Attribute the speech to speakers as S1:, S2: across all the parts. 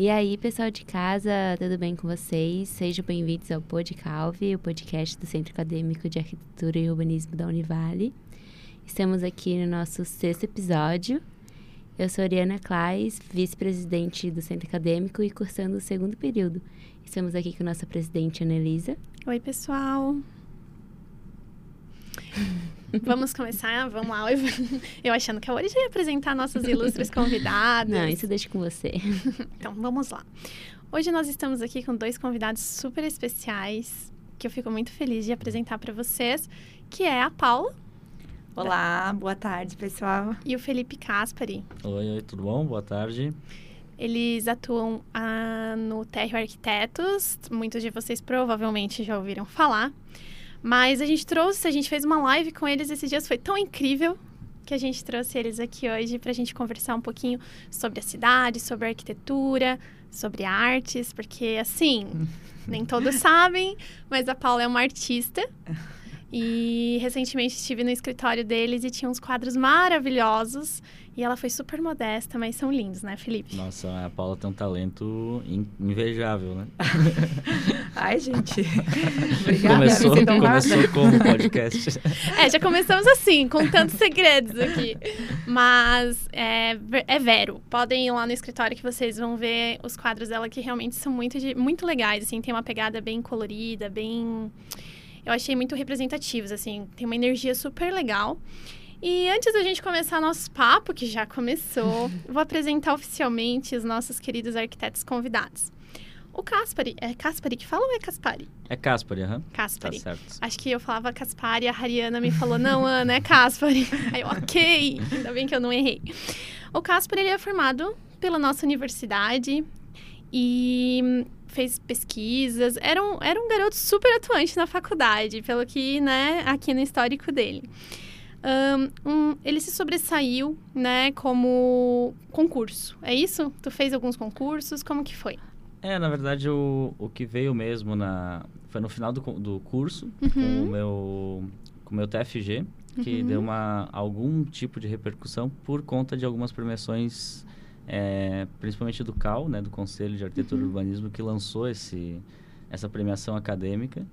S1: E aí, pessoal de casa, tudo bem com vocês? Sejam bem-vindos ao Podcalve, o podcast do Centro Acadêmico de Arquitetura e Urbanismo da Univale. Estamos aqui no nosso sexto episódio. Eu sou Ariana Claes, vice-presidente do Centro Acadêmico e cursando o segundo período. Estamos aqui com a nossa presidente, Ana Elisa.
S2: Oi, pessoal. Vamos começar? Vamos lá. Eu achando que a hoje ia apresentar nossos ilustres convidados.
S1: Não, isso deixa com você.
S2: Então, vamos lá. Hoje nós estamos aqui com dois convidados super especiais que eu fico muito feliz de apresentar para vocês, que é a Paula.
S3: Olá, boa tarde, pessoal.
S2: E o Felipe Caspari.
S4: Oi, oi, tudo bom? Boa tarde.
S2: Eles atuam ah, no Terrio Arquitetos, muitos de vocês provavelmente já ouviram falar. Mas a gente trouxe, a gente fez uma live com eles esses dias, foi tão incrível que a gente trouxe eles aqui hoje para a gente conversar um pouquinho sobre a cidade, sobre a arquitetura, sobre artes, porque assim, nem todos sabem, mas a Paula é uma artista. E recentemente estive no escritório deles e tinha uns quadros maravilhosos. E ela foi super modesta, mas são lindos, né, Felipe?
S4: Nossa, a Paula tem um talento invejável, né?
S3: Ai, gente. Obrigada.
S4: Começou, começou como podcast.
S2: É, já começamos assim, com tantos segredos aqui. Mas é, é Vero. Podem ir lá no escritório que vocês vão ver os quadros dela que realmente são muito, muito legais. Assim, tem uma pegada bem colorida, bem eu achei muito representativos, assim, tem uma energia super legal. E antes da gente começar nosso papo, que já começou, vou apresentar oficialmente os nossos queridos arquitetos convidados. O Caspari, é Caspari que fala ou é Caspari?
S4: É Caspari, aham. Uhum.
S2: Caspari.
S4: Tá certo.
S2: Acho que eu falava Caspari, a Hariana me falou, não, Ana, é Caspari. Aí eu, ok, ainda bem que eu não errei. O Caspari, ele é formado pela nossa universidade e fez pesquisas, era um, era um garoto super atuante na faculdade, pelo que, né, aqui no histórico dele. Um, ele se sobressaiu, né, como concurso. É isso? Tu fez alguns concursos? Como que foi?
S4: É, na verdade, o, o que veio mesmo na... Foi no final do, do curso, uhum. com o meu, com o meu TFG, que uhum. deu uma, algum tipo de repercussão por conta de algumas premiações é, principalmente do CAL, né, do Conselho de Arquitetura uhum. e Urbanismo, que lançou esse, essa premiação acadêmica.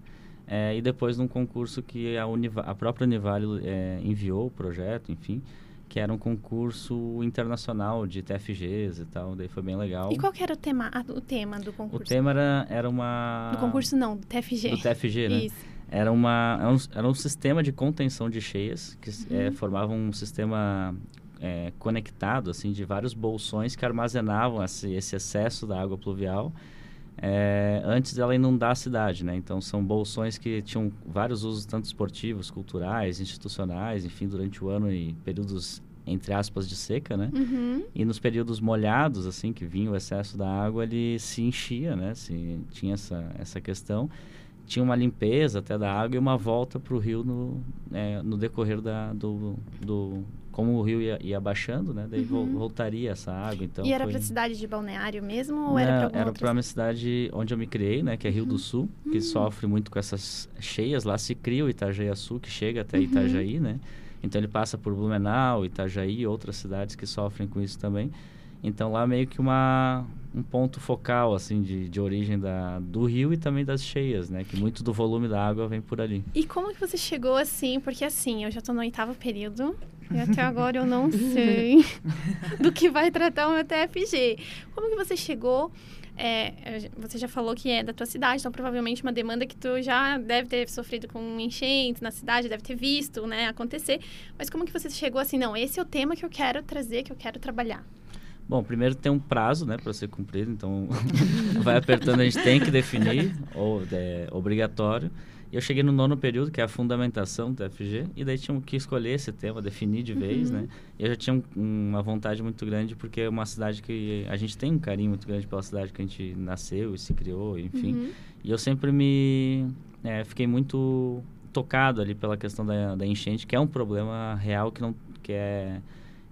S4: É, e depois num concurso que a, Univa, a própria Univale é, enviou o projeto, enfim, que era um concurso internacional de TFGs e tal, daí foi bem legal.
S2: E qual que era o tema, o tema do concurso?
S4: O tema era, era uma...
S2: Do concurso não, do TFG.
S4: Do TFG, né?
S2: Isso.
S4: Era, uma, era, um, era um sistema de contenção de cheias, que é, uhum. formava um sistema é, conectado assim de vários bolsões que armazenavam esse, esse excesso da água pluvial é, antes dela inundar a cidade, né? Então são bolsões que tinham vários usos tanto esportivos, culturais, institucionais, enfim, durante o ano e períodos entre aspas de seca, né?
S2: Uhum.
S4: E nos períodos molhados, assim, que vinha o excesso da água, ele se enchia, né? Se tinha essa essa questão tinha uma limpeza até da água e uma volta para o rio no, é, no decorrer da, do, do, como o rio ia, ia baixando, né? Daí uhum. voltaria essa água, então...
S2: E era
S4: foi...
S2: para a cidade de Balneário mesmo ou Não, era para
S4: Era para uma cidade onde eu me criei, né? Que é Rio uhum. do Sul, que uhum. sofre muito com essas cheias. Lá se cria o Itajaí-Açu, que chega até uhum. Itajaí, né? Então ele passa por Blumenau, Itajaí e outras cidades que sofrem com isso também. Então lá meio que uma um ponto focal assim de, de origem da, do rio e também das cheias, né? Que muito do volume da água vem por ali.
S2: E como que você chegou assim? Porque assim, eu já estou no oitavo período e até agora eu não sei do que vai tratar o meu TFG. Como que você chegou? É, você já falou que é da tua cidade, então provavelmente uma demanda que tu já deve ter sofrido com enchentes na cidade, deve ter visto, né, acontecer. Mas como que você chegou assim, não, esse é o tema que eu quero trazer, que eu quero trabalhar?
S4: Bom, primeiro tem um prazo, né, para ser cumprido, então vai apertando, a gente tem que definir, ou é obrigatório. E eu cheguei no nono período, que é a fundamentação do FG, e daí tinha que escolher esse tema, definir de vez, uhum. né? E eu já tinha um, uma vontade muito grande, porque é uma cidade que a gente tem um carinho muito grande pela cidade que a gente nasceu e se criou, enfim. Uhum. E eu sempre me é, fiquei muito tocado ali pela questão da, da enchente, que é um problema real que não que é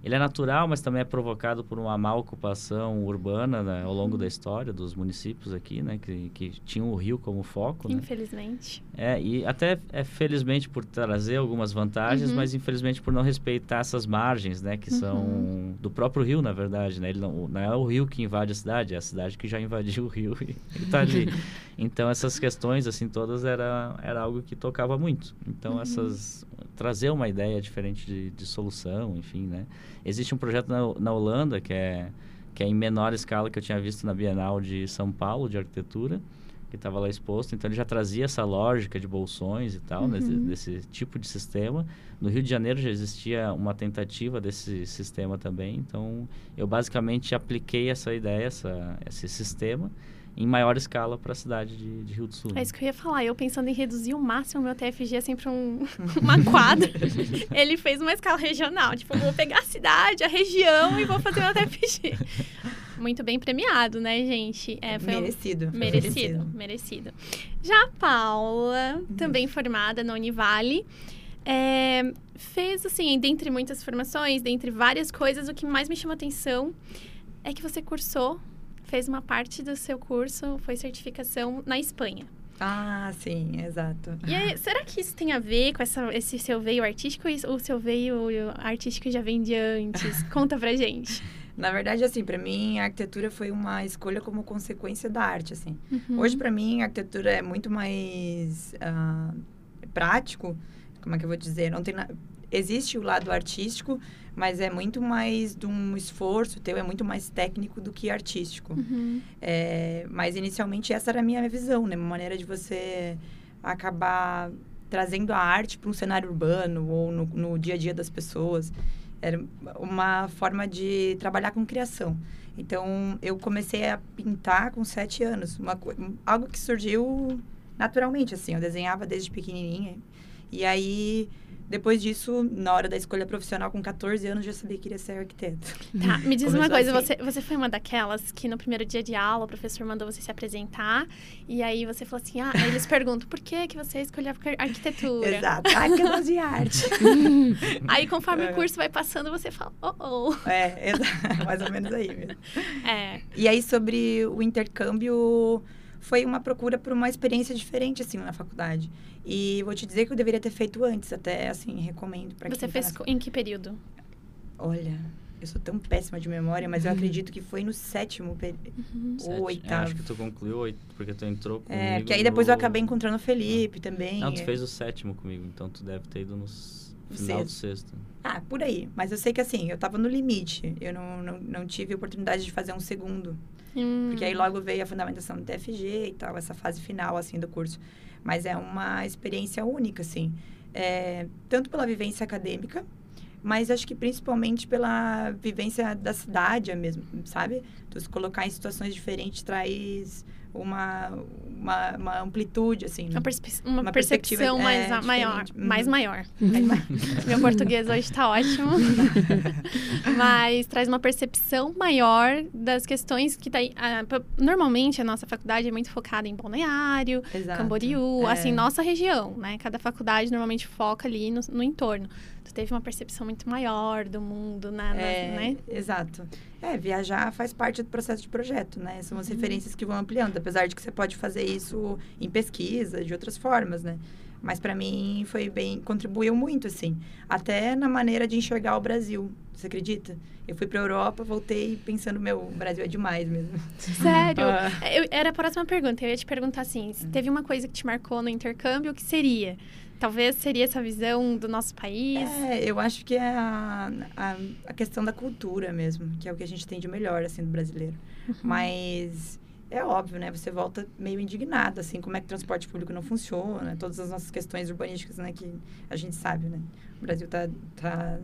S4: ele é natural, mas também é provocado por uma má ocupação urbana né, ao longo da história dos municípios aqui, né? Que, que tinham o rio como foco, né?
S2: Infelizmente.
S4: É, e até é felizmente por trazer algumas vantagens,
S2: Uhum.
S4: mas infelizmente por não respeitar essas margens, né? Que são
S2: Uhum.
S4: do próprio rio, na verdade, né? Ele não, não é o rio que invade a cidade, é a cidade que já invadiu o rio e, e tá ali. Então, essas questões, assim, todas era, era algo que tocava muito. Então,
S2: Uhum.
S4: essas... Trazer uma ideia diferente de, de solução, enfim, né? Existe um projeto na, na Holanda que é, que é em menor escala que eu tinha visto na Bienal de São Paulo, de arquitetura, que estava lá exposto. Então, ele já trazia essa lógica de bolsões e tal,
S2: Uhum.
S4: desse, desse tipo de sistema. No Rio de Janeiro já existia uma tentativa desse sistema também. Então, eu basicamente apliquei essa ideia, essa, esse sistema, em maior escala para a cidade de, de Rio do Sul.
S2: É isso que eu ia falar. Eu pensando em reduzir o máximo meu TFG assim para um, uma quadra. Ele fez uma escala regional. Tipo, vou pegar a cidade, a região e vou fazer meu TFG. Muito bem premiado, né, gente? É, foi um-
S3: merecido.
S2: Merecido, merecido. Já a Paula,
S3: Uhum.
S2: também formada na Univale, é, fez, assim, dentre muitas formações, dentre várias coisas, o que mais me chama atenção é que você cursou, fez uma parte do seu curso, foi certificação na Espanha.
S3: Ah, sim, exato.
S2: E aí, será que isso tem a ver com essa, esse seu veio artístico ou o seu veio artístico já vem de antes? Conta pra gente.
S3: Na verdade, assim, pra mim, a arquitetura foi uma escolha como consequência da arte, assim.
S2: Uhum.
S3: Hoje, pra mim, a arquitetura é muito mais ah, prático. Como é que eu vou dizer? Não tem na... Existe o lado artístico, mas é muito mais de um esforço teu, é muito mais técnico do que artístico.
S2: Uhum.
S3: É, mas inicialmente essa era a minha visão, né? Uma maneira de você acabar trazendo a arte para um cenário urbano ou no, no dia a dia das pessoas. Era uma forma de trabalhar com criação. Então, eu comecei a pintar com sete anos. Uma, algo que surgiu naturalmente, assim. Eu desenhava desde pequenininha. E aí, depois disso, na hora da escolha profissional, com 14 anos, já sabia que queria ser arquiteto.
S2: Tá, me diz uma coisa,
S3: assim.
S2: você, você foi uma daquelas que no primeiro dia de aula o professor mandou você se apresentar e aí você falou assim, ah, aí eles perguntam, por que que você escolheu ar- arquitetura?
S3: Exato. Eu gosto de arte.
S2: Aí conforme
S3: É.
S2: o curso vai passando, você fala, oh, oh.
S3: É, exa- mais ou menos aí mesmo.
S2: É,
S3: E aí, sobre o intercâmbio, foi uma procura por uma experiência diferente, assim, na faculdade. E vou te dizer que eu deveria ter feito antes, até, assim, recomendo para
S2: você fez co- em que período?
S3: Olha, eu sou tão péssima de memória, mas eu acredito que foi no sétimo período.
S4: Sete.
S3: Ou
S4: É,
S3: oitavo.
S4: acho que tu concluiu oito, porque tu entrou comigo
S3: É, porque aí depois eu
S4: no-
S3: acabei encontrando o Felipe também.
S4: Não, tu
S3: é.
S4: fez o sétimo comigo, então tu deve ter ido no final do sexto.
S3: Ah, por aí. Mas eu sei que, assim, eu tava no limite. Eu não, não, não tive oportunidade de fazer um segundo.
S2: Hum,
S3: Porque aí logo veio a fundamentação do TFG e tal, essa fase final, assim, do curso. Mas é uma experiência única, assim. É, tanto pela vivência acadêmica, mas acho que principalmente pela vivência da cidade mesmo, sabe? Tu se colocar em situações diferentes traz uma, uma, uma amplitude, assim.
S2: uma, perspe- uma
S3: uma
S2: percepção mais
S3: é,
S2: maior.
S3: Uhum.
S2: mais maior. Meu português hoje tá ótimo. Mas traz uma percepção maior das questões que tá aí. p- normalmente a nossa faculdade é muito focada em Balneário,
S3: Exato.
S2: Camboriú,
S3: É.
S2: assim, nossa região, né? Cada faculdade normalmente foca ali no, no entorno. Tu teve uma percepção muito maior do mundo, na,
S3: É,
S2: né?
S3: Exato. É, viajar faz parte do processo de projeto, né? São
S2: Uhum.
S3: as referências que vão ampliando, apesar de que você pode fazer isso em pesquisa, de outras formas, né? Mas para mim foi bem, contribuiu muito, assim. Até na maneira de enxergar o Brasil. Você acredita? Eu fui pra Europa, voltei pensando, meu, o Brasil é demais mesmo.
S2: Sério?
S3: Ah.
S2: Eu- era a próxima pergunta. Eu ia te perguntar assim: se teve uma coisa que te marcou no intercâmbio, o que seria? Talvez seria essa visão do nosso país.
S3: É, eu acho que é a, a, a questão da cultura mesmo, que é o que a gente tem de melhor, assim, do brasileiro. Mas é óbvio, né? Você volta meio indignado, assim, como é que o transporte público não funciona, todas as nossas questões urbanísticas, né? Que a gente sabe, né? O Brasil tá, tá,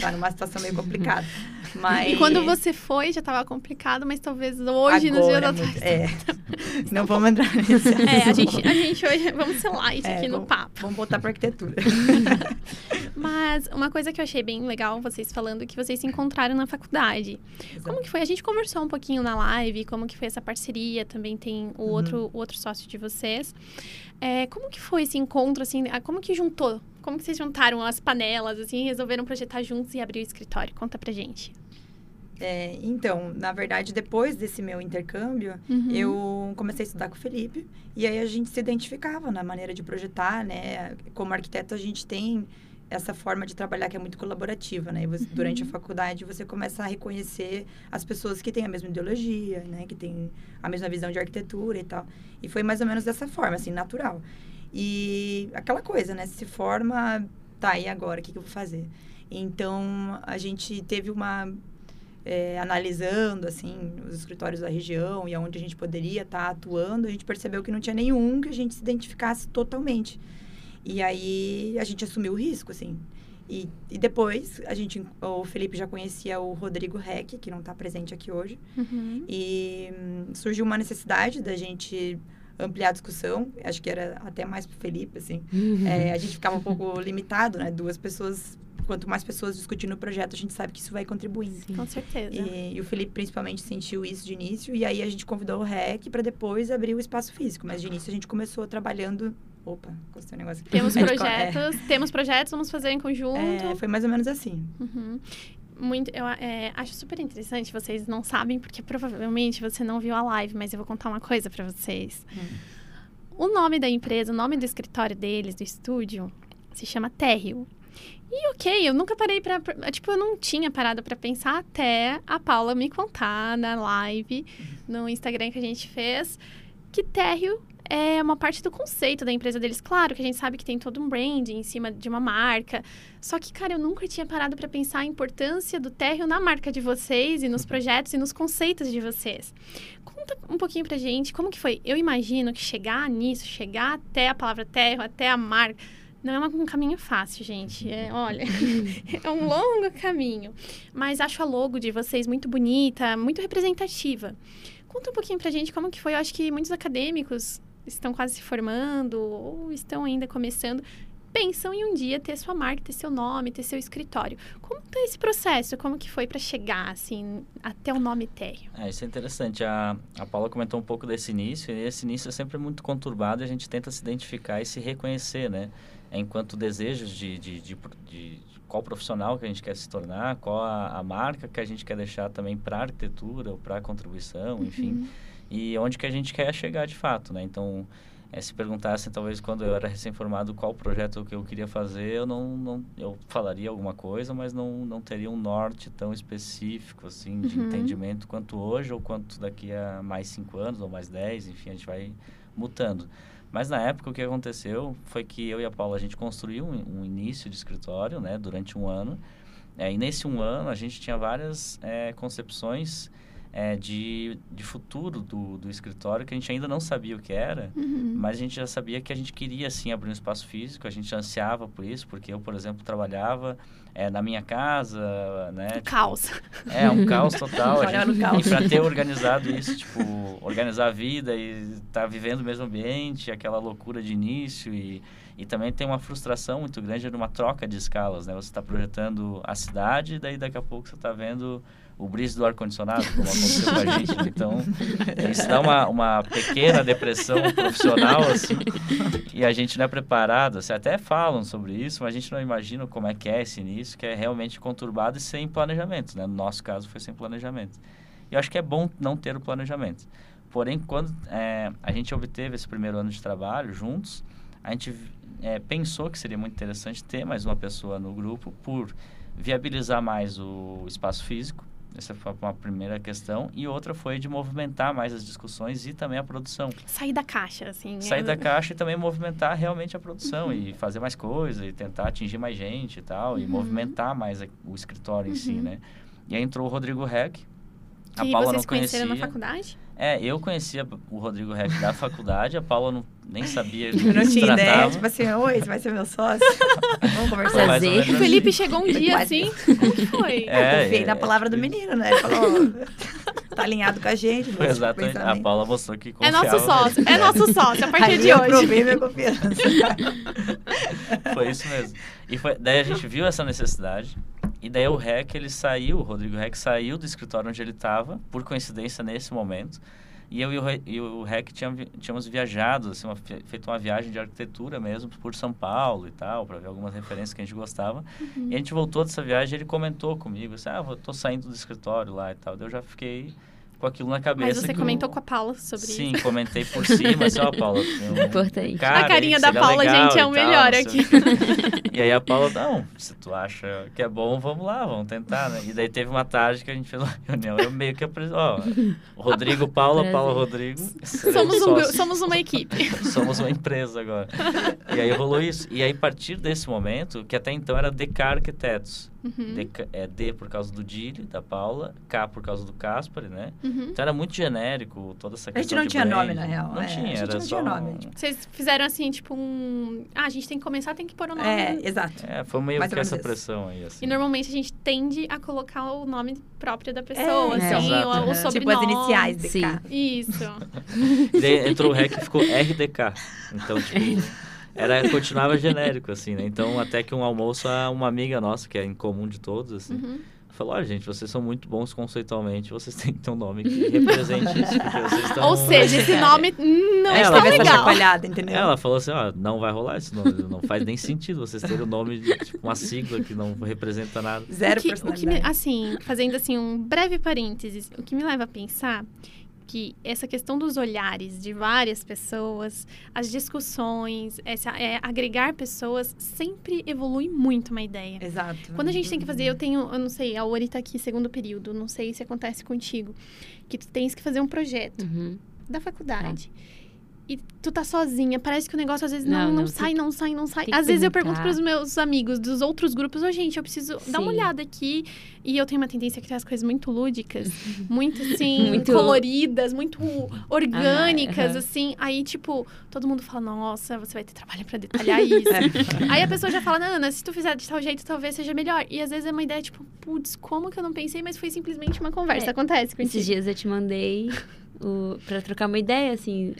S3: tá numa situação meio complicada. Mas...
S2: E quando você foi, já estava complicado, mas talvez hoje, nos dias
S3: Agora,
S2: atuais.
S3: muito- É, não vamos entrar nisso.
S2: É, a gente, a gente hoje. Vamos ser light
S3: É,
S2: aqui no
S3: vamos-
S2: papo.
S3: Vamos voltar pra arquitetura.
S2: Mas uma coisa que eu achei bem legal vocês falando que vocês se encontraram na faculdade. Como que foi? A gente conversou um pouquinho na live, como que foi essa parceria, também tem o
S3: Uhum.
S2: outro, o outro sócio de vocês. É, como que foi esse encontro, assim, como que juntou como que vocês juntaram as panelas, assim, resolveram projetar juntos e abrir o escritório? Conta pra gente.
S3: É, então, na verdade, depois desse meu intercâmbio, uhum. eu comecei a estudar com o Felipe. E aí a gente se identificava na maneira de projetar, né? Como arquiteto, a gente tem essa forma de trabalhar que é muito colaborativa, né? Você, uhum. durante a faculdade, você começa a reconhecer as pessoas que têm a mesma ideologia, né? Que têm a mesma visão de arquitetura e tal. E foi mais ou menos dessa forma, assim, natural. E aquela coisa, né? Se forma, tá, e agora? O que, que eu vou fazer? Então, a gente teve uma é, analisando assim os escritórios da região e aonde a gente poderia estar tá atuando, a gente percebeu que não tinha nenhum que a gente se identificasse totalmente. E aí a gente assumiu o risco, assim. E, e depois a gente, o Felipe já conhecia o Rodrigo Reck, que não está presente aqui hoje, uhum. e hum, surgiu uma necessidade da gente ampliar a discussão. Acho que era até mais para o Felipe, assim. Uhum. É, a gente ficava um pouco limitado, né? Duas pessoas quanto mais pessoas discutindo o projeto, a gente sabe que isso vai contribuindo.
S2: Sim. Com certeza.
S3: E, e, o Felipe principalmente sentiu isso de início, e aí a gente convidou o REC para depois abrir o espaço físico. Mas de início a gente começou trabalhando. Opa, gostei um negócio aqui.
S2: Temos projetos, é. temos projetos, vamos fazer em conjunto.
S3: É, foi mais ou menos assim.
S2: Uhum muito, eu é, acho super interessante. Vocês não sabem porque provavelmente você não viu a live, mas eu vou contar uma coisa para vocês. Hum. O nome da empresa, o nome do escritório deles, do estúdio, se chama Terrio. E ok, eu nunca parei pra. Tipo, eu não tinha parado para pensar até a Paula me contar na live, no Instagram que a gente fez, que térreo é uma parte do conceito da empresa deles. Claro que a gente sabe que tem todo um branding em cima de uma marca. Só que, cara, eu nunca tinha parado para pensar a importância do térreo na marca de vocês e nos projetos e nos conceitos de vocês. Conta um pouquinho pra gente como que foi. Eu imagino que chegar nisso, chegar até a palavra térreo, até a marca não é um caminho fácil, gente. É, olha, é um longo caminho. Mas acho a logo de vocês muito bonita, muito representativa. Conta um pouquinho pra gente como que foi. Eu acho que muitos acadêmicos estão quase se formando ou estão ainda começando pensam em um dia ter sua marca, ter seu nome, ter seu escritório. Como tá esse processo? Como que foi para chegar, assim, até o nome Térreo?
S4: É, isso é interessante. A, a Paula comentou um pouco desse início, e esse início é sempre muito conturbado e a gente tenta se identificar e se reconhecer, né? enquanto desejos de, de, de, de, qual profissional que a gente quer se tornar, qual a, a marca que a gente quer deixar também para a arquitetura ou para a contribuição, uhum. E onde que a gente quer chegar de fato, né? Então, é, se perguntassem talvez quando eu era recém-formado qual projeto que eu queria fazer, eu não, não eu falaria alguma coisa, mas não, não teria um norte tão específico assim de uhum. entendimento quanto hoje ou quanto daqui a mais cinco anos ou mais dez, enfim, a gente vai mutando. Mas na época o que aconteceu foi que eu e a Paula a gente construiu um, um início de escritório, né, durante um ano. É, e nesse um ano a gente tinha várias é, concepções é, de, de futuro do, do escritório que a gente ainda não sabia o que era, uhum. mas a gente já sabia que a gente queria sim abrir um espaço físico, a gente ansiava por isso, porque eu, por exemplo, trabalhava é, na minha casa, né? Um tipo,
S2: caos.
S4: É, um caos total. a gente, caos. E para ter organizado isso, tipo, organizar a vida e estar tá vivendo o mesmo ambiente, aquela loucura de início e, e também tem uma frustração muito grande numa troca de escalas, né? Você está projetando a cidade, daí daqui a pouco você está vendo o brise do ar-condicionado, como aconteceu com a gente. Então, isso dá uma, uma pequena depressão profissional, assim, e a gente não é preparado. Assim, até falam sobre isso, mas a gente não imagina como é que é esse início, que é realmente conturbado e sem planejamento. Né? No nosso caso, foi sem planejamento. E eu acho que é bom não ter o planejamento. Porém, quando é, a gente obteve esse primeiro ano de trabalho juntos, a gente é, pensou que seria muito interessante ter mais uma pessoa no grupo por viabilizar mais o espaço físico, essa foi uma primeira questão. E outra foi de movimentar mais as discussões e também a produção.
S2: Sair da caixa, assim.
S4: Sair é... da caixa e também movimentar realmente a produção uhum. e fazer mais coisas e tentar atingir mais gente e tal. Uhum. E movimentar mais o escritório uhum. em si, uhum. né? E aí entrou o Rodrigo Reck.
S2: A e Paula vocês não conhecia. na faculdade?
S4: É, eu conhecia o Rodrigo Reck da faculdade, a Paula não, nem sabia
S3: Eu não tinha tratava. ideia, tipo assim, oi, você vai ser meu sócio? Vamos conversar.
S2: Ah, o Felipe chegou um dia assim, como que foi?
S3: É, Confiei é, na palavra do menino, né? Ele falou, tá alinhado com a gente.
S4: Foi exatamente, a Paula mostrou que confiava.
S2: É nosso sócio, é nosso sócio, a partir
S3: Aí
S2: de hoje.
S3: eu provei minha confiança.
S4: foi isso mesmo. E foi, daí a gente viu essa necessidade, e daí o REC, ele saiu, o Rodrigo REC saiu do escritório onde ele estava, por coincidência nesse momento. E eu e o, Re- e o Rec tínhamos viajado, assim, uma, fe- feito uma viagem de arquitetura mesmo por São Paulo e tal, para ver algumas referências que a gente gostava. E a gente voltou dessa viagem, ele comentou comigo, assim, ah, eu tô saindo do escritório lá e tal. Daí eu já fiquei com aquilo na cabeça.
S2: Mas você
S4: que
S2: comentou com a Paula sobre
S4: Sim,
S2: isso.
S4: comentei por cima, assim, ó, Paula. tem um
S1: Importante.
S4: cara
S2: A carinha da
S4: seria
S2: Paula, gente, é o
S4: tal,
S2: melhor
S4: sei
S2: aqui.
S4: E aí a Paula, não, se tu acha que é bom, vamos lá, vamos tentar, né? E daí teve uma tarde que a gente fez uma reunião, eu meio que apresentei, ó, Rodrigo, Paula,
S1: Prazer.
S4: Paula, Rodrigo.
S2: Somos, um, somos uma equipe.
S4: Somos uma empresa agora. E aí rolou isso. E aí, a partir desse momento, que até então era DK Arquitetos.
S2: Uhum,
S4: DK é D por causa do Dili, da Paula, K por causa do Caspari, né?
S2: uhum.
S4: Então era muito genérico toda essa
S3: A
S4: questão
S3: gente não
S4: de
S3: tinha nome, na real.
S4: Não
S3: é,
S4: tinha,
S3: a gente
S4: era
S3: não
S4: só...
S3: tinha nome.
S4: um-
S3: tipo,
S2: Vocês fizeram assim, tipo um. Ah, a gente tem que começar, tem que pôr o nome.
S3: É, exato.
S4: É, foi meio
S3: Mais
S4: que essa
S3: isso.
S4: pressão aí, assim.
S2: E normalmente a gente tende a colocar o nome próprio da pessoa,
S3: É,
S2: assim,
S4: exato.
S2: ou o sobrenome.
S3: Tipo as iniciais DK.
S1: Sim.
S2: Isso.
S4: Entrou o REC e ficou RDK. Então, tipo, era, continuava genérico, assim, né? Então, até que um almoço, uma amiga nossa, que é em comum de todos, assim,
S2: Uhum.
S4: falou, olha, gente, vocês são muito bons conceitualmente, vocês têm que ter um nome que represente isso, porque vocês estão...
S2: Ou seja, esse nome não
S4: É,
S2: está
S4: falou-
S2: legal.
S3: entendeu?
S4: Ela falou assim, ó, não vai rolar esse nome, não faz nem sentido vocês terem o nome de tipo, uma sigla que não representa nada.
S3: Zero
S2: o que, o que me, assim, fazendo assim um breve parênteses, o que me leva a pensar que essa questão dos olhares de várias pessoas, as discussões, essa, é, agregar pessoas sempre evolui muito uma ideia.
S3: Exato.
S2: Quando a gente tem que fazer, eu tenho, eu não sei, a Ori tá aqui segundo período, não sei se acontece contigo, que tu tens que fazer um projeto
S1: Uhum.
S2: da faculdade. E tu tá sozinha, parece que o negócio às vezes não,
S1: Não,
S2: não, sai, não sai, não sai.
S1: tem que
S2: Às vezes eu pergunto pros meus amigos dos outros grupos, ô gente, eu preciso dar uma
S1: Sim.
S2: olhada aqui. E eu tenho uma tendência a criar as coisas muito lúdicas, muito assim,
S1: Muito-
S2: coloridas, muito orgânicas,
S1: aham.
S2: assim. Aí, tipo, todo mundo fala, nossa, você vai ter trabalho pra detalhar isso. Aí a pessoa já fala, Ana, se tu fizer de tal jeito, talvez seja melhor. E às vezes é uma ideia, tipo, putz, como que eu não pensei, mas foi simplesmente uma conversa.
S1: É,
S2: Acontece contigo.
S1: Esses dias eu te mandei o, pra trocar uma ideia, assim,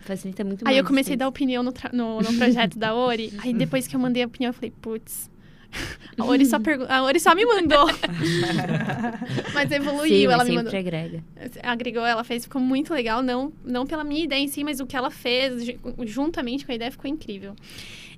S1: facilita muito mais.
S2: Aí eu comecei a dar opinião no, tra- no, no projeto da Ori. Aí depois que eu mandei a opinião, eu falei, putz. A Ori só, pergu- a Ori só me mandou. Mas evoluiu,
S1: Sim,
S2: ela
S1: mas
S2: me
S1: sempre
S2: mandou.
S1: agrega.
S2: Agregou, ela fez, ficou muito legal. Não, não pela minha ideia em si, mas o que ela fez, ju- juntamente com a ideia, ficou incrível.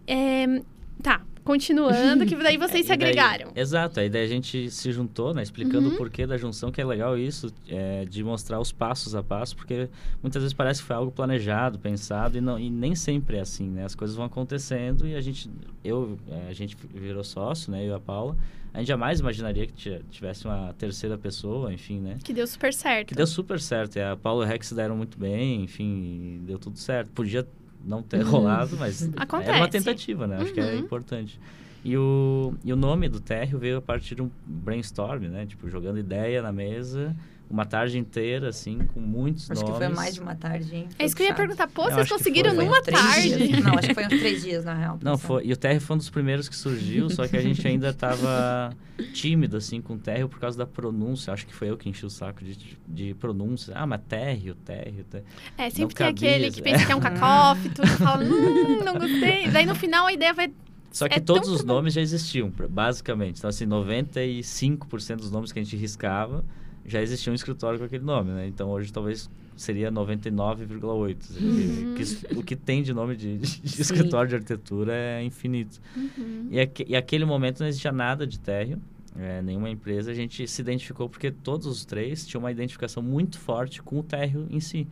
S2: É, tá, continuando, que daí vocês se
S4: É, E daí-
S2: agregaram.
S4: Exato, aí daí a gente se juntou, né? Explicando
S2: Uhum.
S4: o porquê da junção, que é legal isso, é, de mostrar os passos a passo, porque muitas vezes parece que foi algo planejado, pensado, e, não, e nem sempre é assim, né? As coisas vão acontecendo e a gente, eu, é, a gente virou sócio, né? Eu e a Paula, a gente jamais imaginaria que ti- tivesse uma terceira pessoa, enfim, né?
S2: Que deu super certo.
S4: Que deu super certo, e a Paula e o Rex se deram muito bem, enfim, deu tudo certo. Podia não ter rolado, mas era uma
S2: Acontece.
S4: tentativa, né? Acho que é
S2: Uhum.
S4: importante. E o, e o nome do térreo veio a partir de um brainstorm, né? Tipo, jogando ideia na mesa, uma tarde inteira, assim, com muitos
S3: Acho que
S4: nomes.
S3: foi mais de uma tarde, hein?
S2: É isso que eu ia perguntar. Pô,
S4: Eu
S2: vocês
S4: acho que
S2: conseguiram
S4: foi.
S2: numa
S3: Foi
S2: tarde?
S3: dias. Não, acho que foi uns três dias, na real.
S4: Não, foi. E o térreo foi um dos primeiros que surgiu, só que a gente ainda tava tímido, assim, com o térreo por causa da pronúncia. Acho que foi eu que enchi o saco de, de pronúncia. Ah, mas térreo, térreo, térreo.
S2: É, sempre
S4: Não
S2: tem
S4: cabia,
S2: aquele que
S4: é.
S2: pensa que é um cacófito, que fala, hum, não gostei. Daí no final a ideia vai.
S4: Só que
S2: É
S4: todos os nomes já existiam, basicamente. Então, assim, 95% dos nomes que a gente riscava já existia um escritório com aquele nome, né? Então, hoje talvez seria 99,8. assim,
S2: Uhum.
S4: o que tem de nome de, de escritório de arquitetura é infinito.
S2: Uhum.
S4: E, aque, e aquele momento não existia nada de térreo, é, nenhuma empresa. A gente se identificou porque todos os três tinham uma identificação muito forte com o térreo em si.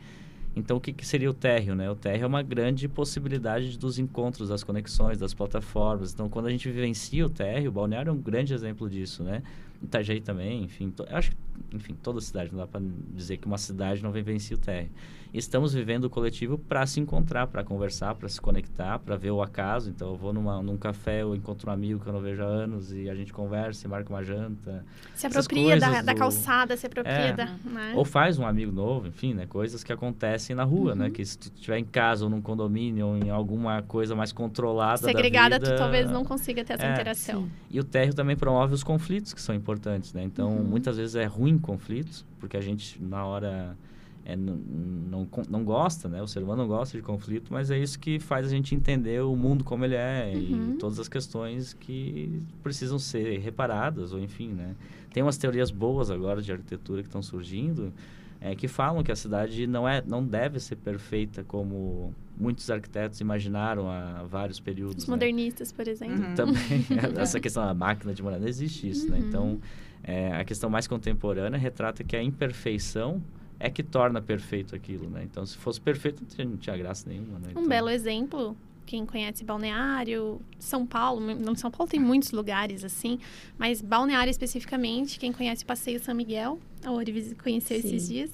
S4: Então, o que, que seria o térreo, né? O térreo é uma grande possibilidade dos encontros, das conexões, das plataformas. Então, quando a gente vivencia o térreo, o Balneário é um grande exemplo disso, né? Itajaí também, enfim. eu acho que, enfim, toda cidade, não dá para dizer que uma cidade não vivencia o. E estamos vivendo o coletivo para se encontrar, para conversar, para se conectar, para ver o acaso. Então, eu vou numa, num café, eu encontro um amigo que eu não vejo há anos e a gente conversa, e marca uma janta.
S2: Se apropria da, da
S4: do-
S2: calçada, se apropria
S4: É.
S2: da. Né?
S4: Ou faz um amigo novo, enfim, né? Coisas que acontecem na rua, né? Que se tu estiver em casa ou num condomínio ou em alguma coisa mais controlada
S2: Segregada,
S4: da vida...
S2: tu talvez não consiga ter essa
S4: É,
S2: interação.
S1: sim.
S4: E o térreo também promove os conflitos que são importantes, né? Então,
S2: Uhum.
S4: muitas vezes é ruim conflitos, porque a gente, na hora, é, não, con- não gosta, né? O ser humano não gosta de conflito, mas é isso que faz a gente entender o mundo como ele é
S2: Uhum.
S4: e todas as questões que precisam ser reparadas, ou enfim, né? Tem umas teorias boas agora de arquitetura que estão surgindo, é, que falam que a cidade não, é, não deve ser perfeita como muitos arquitetos imaginaram há vários períodos.
S2: Os
S4: né?
S2: modernistas, por exemplo.
S3: Uhum.
S4: Também, essa questão da máquina de morar, não existe isso, né?
S2: Uhum.
S4: Então, é, a questão mais contemporânea retrata que a imperfeição é que torna perfeito aquilo, né? Então, se fosse perfeito, não tinha, não tinha graça nenhuma, né?
S2: Um
S4: Então,
S2: belo exemplo, quem conhece Balneário, São Paulo, no São Paulo tem muitos lugares assim, mas Balneário especificamente, quem conhece o Passeio São Miguel, a Ori conheceu
S1: Sim.
S2: esses dias.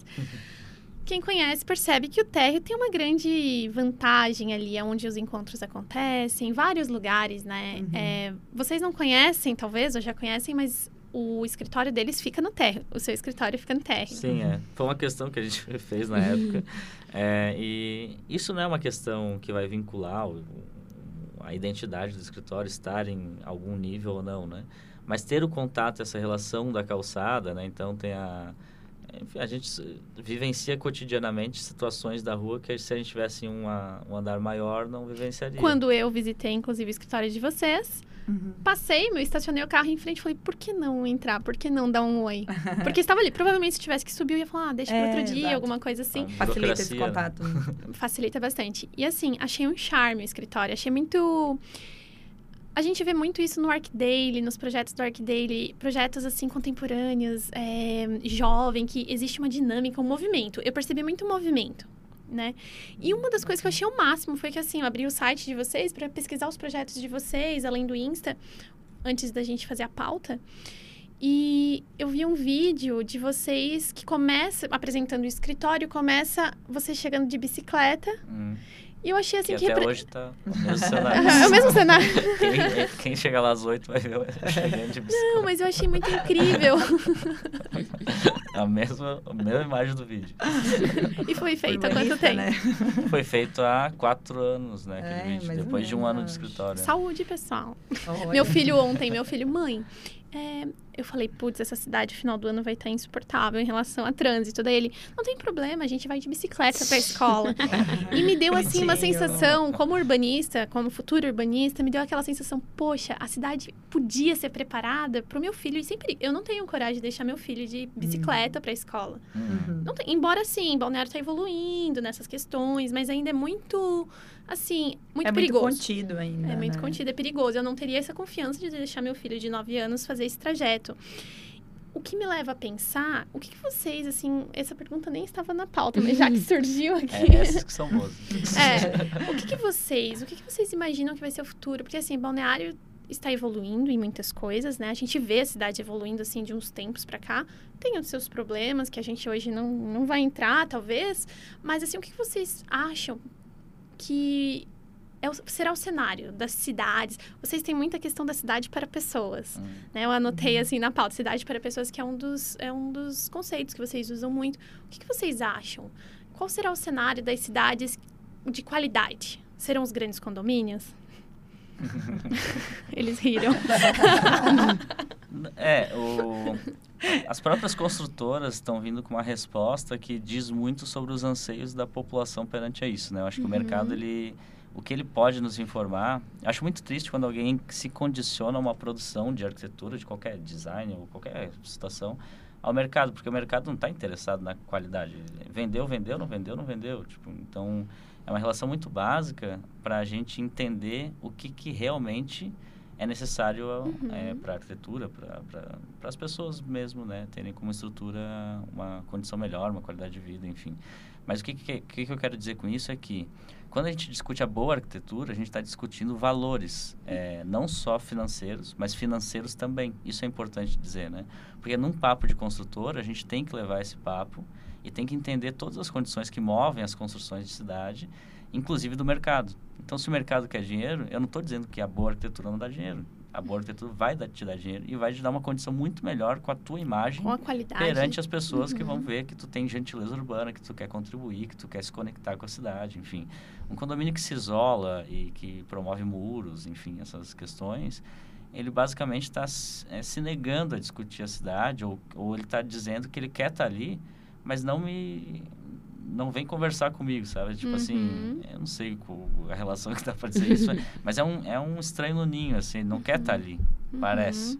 S2: Quem conhece percebe que o térreo tem uma grande vantagem ali, é onde os encontros acontecem, em vários lugares, né?
S3: Uhum.
S2: É, vocês não conhecem, talvez, ou já conhecem, mas o escritório deles fica no térreo. O seu escritório fica no térreo.
S4: Sim, é. Foi uma questão que a gente fez na época. É, e isso não é uma questão que vai vincular o- a identidade do escritório estar em algum nível ou não, né? Mas ter o contato, essa relação da calçada, né? Então tem a... Enfim, a gente vivencia cotidianamente situações da rua que se a gente tivesse uma, um andar maior, não vivenciaria.
S2: Quando eu visitei, inclusive, o escritório de vocês,
S3: Uhum.
S2: passei, meu, estacionei o carro em frente e falei, por que não entrar? Por que não dar um oi? Porque estava ali. Provavelmente, se tivesse que subir, eu ia falar, ah, deixa para
S3: É,
S2: outro dia,
S3: exato.
S2: alguma coisa assim.
S3: Facilita esse
S4: né?
S3: contato.
S2: Facilita bastante. E assim, achei um charme o escritório. Achei muito. A gente vê muito isso no Arcdaily, nos projetos do Arcdaily, projetos assim contemporâneos, é, jovem, que existe uma dinâmica, um movimento. Eu percebi muito movimento, né? E uma das coisas que eu achei o máximo foi que assim, eu abri o site de vocês para pesquisar os projetos de vocês, além do Insta, antes da gente fazer a pauta. E eu vi um vídeo de vocês que começa apresentando o escritório, começa você chegando de bicicleta.
S4: Hum,
S2: E eu achei assim
S4: que
S2: que,
S4: até
S2: repre-
S4: hoje tá no mesmo cenário.
S2: é o mesmo cenário.
S4: quem, quem chega lá às oito vai ver eu chegando de bicicleta.
S2: Não, mas eu achei muito incrível.
S4: A mesma, a mesma imagem do vídeo.
S2: E foi feito há quanto tempo?
S3: né?
S4: Foi feito há quatro anos, né? Aquele
S3: É,
S4: vídeo, depois de um ano de escritório.
S2: Saúde, pessoal.
S3: Olha.
S2: Meu filho ontem, meu filho, mãe, é, eu falei, putz, essa cidade, no final do ano vai estar insuportável em relação a trânsito. Daí ele, não tem problema, a gente vai de bicicleta pra escola. e me deu, assim, uma sensação, como urbanista, como futuro urbanista, me deu aquela sensação, poxa, a cidade podia ser preparada pro meu filho. E sempre, eu não tenho coragem de deixar meu filho de bicicleta pra escola.
S4: Hum.
S3: Uhum.
S2: Não tem, embora sim, Balneário está evoluindo nessas questões, mas ainda é muito, assim, muito
S3: é
S2: perigoso.
S3: muito contido ainda.
S2: é muito
S3: né?
S2: contido, é perigoso. Eu não teria essa confiança de deixar meu filho de 9 anos fazer esse trajeto. O que me leva a pensar, o que, que vocês, assim, essa pergunta nem estava na pauta, mas já que surgiu aqui.
S4: É, essas que são boas.
S2: É, o que, que vocês, o que, que vocês imaginam que vai ser o futuro? Porque assim, Balneário está evoluindo em muitas coisas, né? A gente vê a cidade evoluindo assim de uns tempos para cá. Tem os seus problemas que a gente hoje não, não vai entrar, talvez. Mas assim, o que, que vocês acham que é o- será o cenário das cidades? Vocês têm muita questão da cidade para pessoas.
S4: Hum.
S2: Né? Eu anotei assim na pauta, cidade para pessoas, que é um dos, é um dos conceitos que vocês usam muito. O que, que vocês acham? Qual será o cenário das cidades de qualidade? Serão os grandes condomínios? Eles riram.
S4: É, o, as próprias construtoras estão vindo com uma resposta que diz muito sobre os anseios da população perante a isso, né? Eu acho que
S2: Uhum.
S4: o mercado, ele, o que ele pode nos informar... Acho muito triste quando alguém se condiciona a uma produção de arquitetura, de qualquer design ou qualquer situação, ao mercado, porque o mercado não está interessado na qualidade. Vendeu, vendeu, não vendeu, não vendeu. Tipo, então, é uma relação muito básica para a gente entender o que, que realmente é necessário
S2: Uhum.
S4: para a arquitetura, para as pessoas mesmo, né? Terem como estrutura uma condição melhor, uma qualidade de vida, enfim. Mas o que, que, que eu quero dizer com isso é que quando a gente discute a boa arquitetura, a gente está discutindo valores, é, não só financeiros, mas financeiros também. Isso é importante dizer, né? Porque num papo de construtor, a gente tem que levar esse papo e tem que entender todas as condições que movem as construções de cidade, inclusive do mercado. Então, se o mercado quer dinheiro, eu não estou dizendo que a boa arquitetura não dá dinheiro. A boa arquitetura vai te dar dinheiro e vai te dar uma condição muito melhor com a tua imagem
S2: Com a qualidade.
S4: perante as pessoas que vão
S2: Uhum.
S4: ver que tu tem gentileza urbana, que tu quer contribuir, que tu quer se conectar com a cidade, enfim. Um condomínio que se isola e que promove muros, enfim, essas questões, ele basicamente está se negando a discutir a cidade ou, ou ele está dizendo que ele quer estar ali, mas não me não vem conversar comigo, sabe? Tipo
S2: Uhum.
S4: assim, eu não sei qual a relação que dá para dizer isso, mas é um, é um estranho no ninho, assim, não quer estar ali,
S2: Uhum.
S4: parece.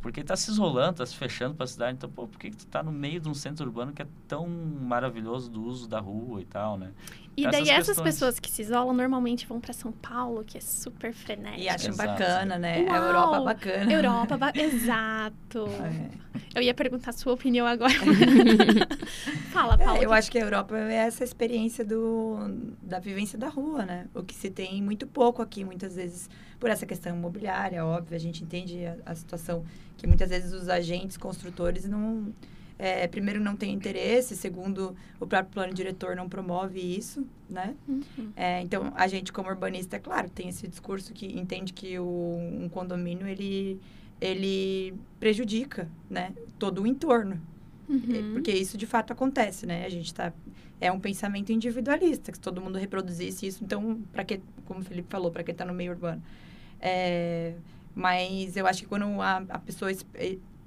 S4: Porque está se isolando, está se fechando para a cidade. Então, pô, por que, que tu está no meio de um centro urbano que é tão maravilhoso do uso da rua e tal, né?
S2: E
S4: Então,
S2: daí
S4: essas
S2: essas
S4: questões.
S2: pessoas que se isolam normalmente vão para São Paulo, que é super frenético.
S3: E acham
S4: Exato.
S3: bacana, né?
S2: Uau!
S3: A Europa bacana.
S2: Europa, ba- exato.
S3: É.
S2: Eu ia perguntar a sua opinião agora. Fala, Paula.
S3: É, eu acho que a Europa é essa experiência do, da vivência da rua, né? O que se tem muito pouco aqui, muitas vezes, por essa questão imobiliária, óbvio, a gente entende a, a situação que muitas vezes os agentes, construtores, não. É, primeiro, não têm interesse, segundo, o próprio plano diretor não promove isso, né?
S2: Uhum.
S3: É, então, a gente, como urbanista, é claro, tem esse discurso que entende que o, um condomínio, ele, ele prejudica, né? Todo o entorno. É,
S2: Uhum.
S3: Porque isso de fato acontece, né? A gente tá. É um pensamento individualista, que se todo mundo reproduzisse isso, então, para que, como o Felipe falou, para que tá no meio urbano? É, mas eu acho que quando a, a pessoa es-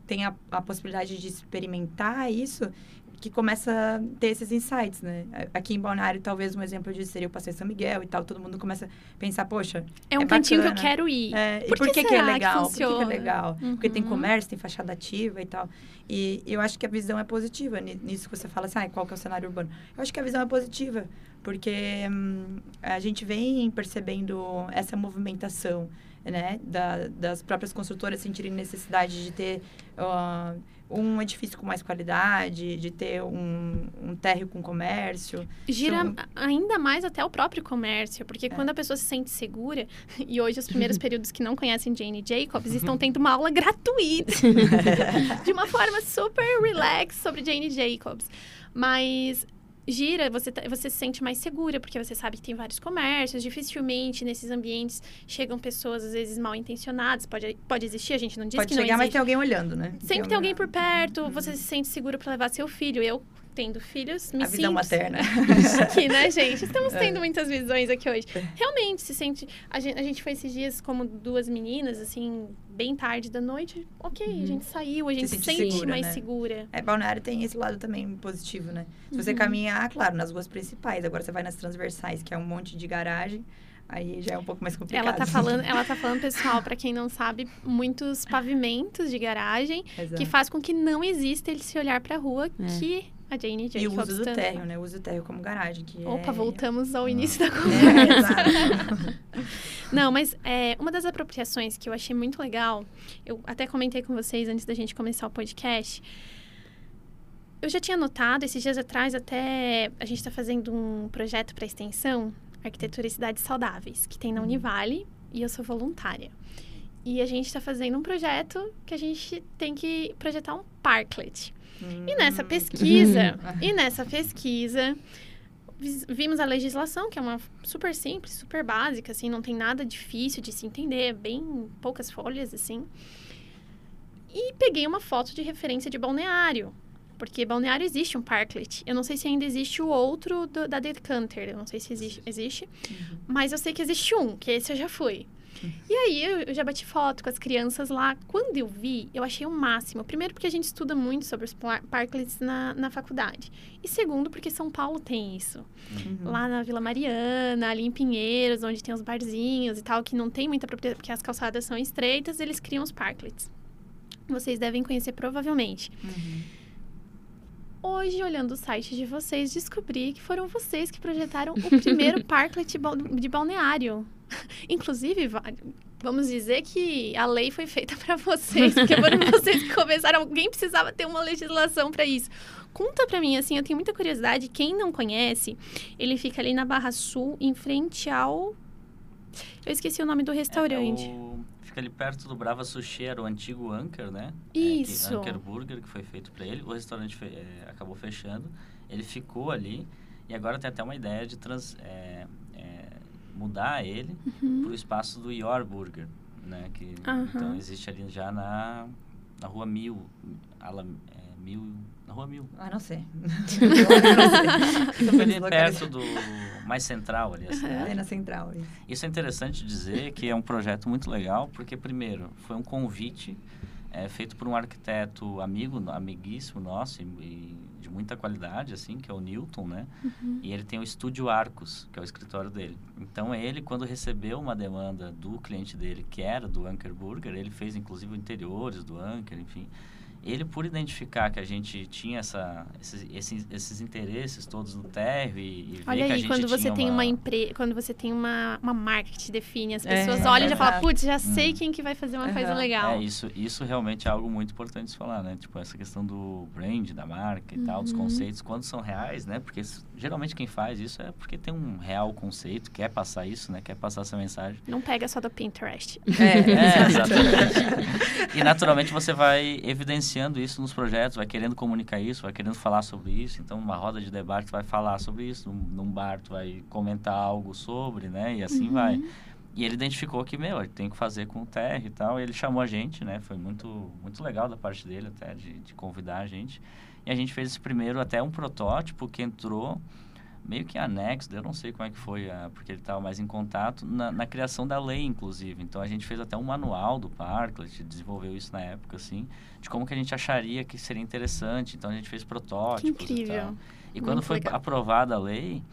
S3: tem a, a possibilidade de experimentar isso, que começa a ter esses insights, né? Aqui em Balneário, talvez um exemplo disso seria o Passeio São Miguel e tal, todo mundo começa a pensar, poxa,
S2: É um
S3: é
S2: cantinho que eu
S3: bacana.
S2: quero ir.
S3: é, e
S2: Por
S3: por
S2: que
S3: que, é
S2: será que
S3: legal? por que, que é legal? Porque tem
S2: Uhum.
S3: comércio, tem fachada ativa e tal. E eu acho que a visão é positiva ni- nisso que você fala assim, ah, qual que é o cenário urbano? Eu acho que a visão é positiva, porque hum, a gente vem percebendo essa movimentação, né? Da, das próprias construtoras sentirem necessidade de ter ah, um edifício com mais qualidade, de ter um, um térreo com comércio.
S2: Gira
S3: São-
S2: ainda mais até o próprio comércio, porque quando a pessoa se sente segura, e hoje os primeiros períodos que não conhecem Jane Jacobs estão tendo uma aula gratuita, de uma forma super relax sobre Jane Jacobs. Mas gira, você, tá- você se sente mais segura, porque você sabe que tem vários comércios, dificilmente nesses ambientes chegam pessoas, às vezes, mal intencionadas, pode, pode existir, a gente não diz
S3: Pode
S2: que não
S3: chegar, mas
S2: existe.
S3: tem alguém olhando, né?
S2: Sempre tem alguém por perto,
S3: Uhum.
S2: você se sente seguro para levar seu filho. Eu, tendo filhos, me
S3: A visão
S2: sinto
S3: materna.
S2: aqui, né, gente? Estamos
S3: É.
S2: tendo muitas visões aqui hoje. Realmente, se sente... A gente, a gente foi esses dias como duas meninas, assim, bem tarde da noite. Ok, a gente saiu, a gente se
S3: sente
S2: sente
S3: segura,
S2: mais
S3: né?
S2: segura.
S3: É, Balneário tem esse lado também positivo, né? Se você
S2: Uhum.
S3: caminhar, claro, nas ruas principais. Agora você vai nas transversais, que é um monte de garagem. Aí já é um pouco mais complicado.
S2: Ela tá falando, ela tá falando, pessoal, para quem não sabe, muitos pavimentos de garagem
S3: Exato.
S2: que faz com que não exista ele se olhar pra rua,
S1: É.
S2: que a Jane
S3: E o uso do térreo, né? O uso do térreo como garagem. Que
S2: Opa,
S3: é...
S2: voltamos ao
S4: Ah.
S2: início da
S3: É,
S2: conversa.
S3: exato.
S2: Não, mas é, uma das apropriações que eu achei muito legal, eu até comentei com vocês antes da gente começar o podcast. Eu já tinha notado, esses dias atrás, até a gente está fazendo um projeto para extensão, Arquitetura e Cidades Saudáveis, que tem na Univale, e eu sou voluntária. E a gente está fazendo um projeto que a gente tem que projetar um parklet. E nessa
S3: Hum.
S2: pesquisa, e nessa pesquisa, vimos a legislação, que é uma super simples, super básica, assim, não tem nada difícil de se entender, bem poucas folhas, assim. E peguei uma foto de referência de balneário, porque balneário existe um parklet. Eu não sei se ainda existe o outro do- da Decanter, eu não sei se existe, existe, mas eu sei que existe um, que esse eu já fui. E aí eu, eu já bati foto com as crianças lá. Quando eu vi, eu achei o máximo. Primeiro porque a gente estuda muito sobre os par- parklets na, na faculdade. E segundo porque São Paulo tem isso.
S3: Uhum.
S2: Lá na Vila Mariana, ali em Pinheiros, onde tem os barzinhos e tal, que não tem muita propriedade, porque as calçadas são estreitas, eles criam os parklets. Vocês devem conhecer provavelmente.
S3: Uhum.
S2: Hoje, olhando o site de vocês, descobri que foram vocês que projetaram o primeiro parklet de bal- de balneário. Inclusive, va- vamos dizer que a lei foi feita para vocês, porque foram vocês que começaram. Alguém precisava ter uma legislação para isso. Conta pra mim, assim, eu tenho muita curiosidade. Quem não conhece, ele fica ali na Barra Sul, em frente ao. Eu esqueci o nome do restaurante.
S4: É, o- Fica ali perto do Brava Sushi, era o antigo Anker, né? É,
S2: Isso.
S4: Anker Burger, que foi feito para ele. O restaurante fe- é, acabou fechando. Ele ficou ali. E agora tem até uma ideia de trans, é, é, mudar ele
S2: Uhum.
S4: para o espaço do Your Burger, né? Que,
S2: Aham.
S4: Então existe ali já na, na rua Mil. Ala, é, Mil na rua Mil.
S3: Ah, não sei.
S4: Fica ali perto do... Mais central ali, assim.
S3: É na central. isso.
S4: Isso é interessante dizer que é um projeto muito legal, porque, primeiro, foi um convite é, feito por um arquiteto amigo, amiguíssimo nosso, e, e de muita qualidade, assim, que é o Newton, né? Uhum. E ele tem o Estúdio Arcos, que é o escritório dele. Então, ele, quando recebeu uma demanda do cliente dele, que era do Anker Burger, ele fez, inclusive, interiores do Anker, enfim ele por identificar que a gente tinha essa, esses, esses, esses interesses todos no térreo e, e
S2: Olha
S4: aí,
S2: quando você tem uma, uma empresa, quando você tem uma, uma marca que te define, as pessoas é, olham e já falam, putz, já sei hum. quem que vai fazer uma uhum. coisa legal.
S4: É, isso, isso realmente é algo muito importante de falar, né? Tipo, essa questão do brand, da marca e uhum. tal, dos uhum. conceitos, quando são reais, né? Porque geralmente quem faz isso é porque tem um real conceito, quer passar isso, né? Quer passar essa mensagem.
S2: Não pega só do Pinterest.
S4: É, é exatamente. e naturalmente você vai evidenciando isso nos projetos, vai querendo comunicar isso, vai querendo falar sobre isso. Então, uma roda de debate tu vai falar sobre isso, num, num bar tu vai comentar algo sobre, né? E assim uhum. vai. E ele identificou que, meu, ele tem que fazer com o TR e tal. E ele chamou a gente, né? Foi muito, muito legal da parte dele até, de, de convidar a gente. E a gente fez esse primeiro até um protótipo que entrou meio que anexo, eu não sei como é que foi, a, porque ele estava mais em contato, na, na, criação da lei, inclusive. Então, a gente fez até um manual do Parklet, desenvolveu isso na época, assim, de como que a gente acharia que seria interessante. Então, a gente fez protótipos
S2: que incrível.
S4: e tal. E quando foi legal. aprovada a lei,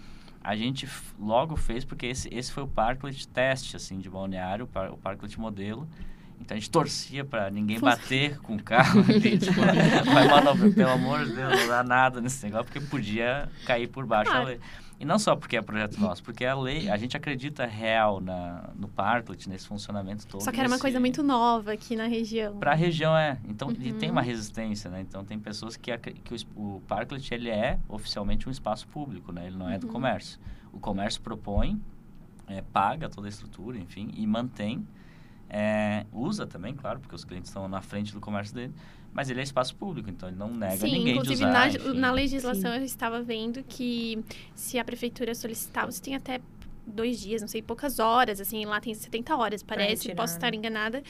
S4: a gente logo fez, porque esse, esse foi o Parklet teste, assim, de balneário, o Parklet modelo. Então a gente torcia para ninguém bater com o carro ali, tipo, vai manobra, pelo amor de Deus, não dá nada nesse negócio, porque podia cair por baixo ah. a lei. E não só porque é projeto nosso, porque a lei, a gente acredita real na, no Parklet, nesse funcionamento todo.
S2: Só que era
S4: uma
S2: coisa muito nova aqui na região.
S4: Para a região é. Então, uhum. e tem uma resistência, né? Então, tem pessoas que, que o, o Parklet, ele é oficialmente um espaço público, né? Ele não é do uhum. comércio. O comércio propõe, é, paga toda a estrutura, enfim, e mantém é, usa também, claro, porque os clientes estão na frente do comércio dele, mas ele é espaço público, então ele não nega
S2: Sim,
S4: ninguém
S2: de
S4: usar.
S2: Na, na legislação Sim. eu estava vendo que se a prefeitura solicitar, você tem até dois dias, não sei, poucas horas, assim, lá tem 70 horas, parece, posso estar enganada,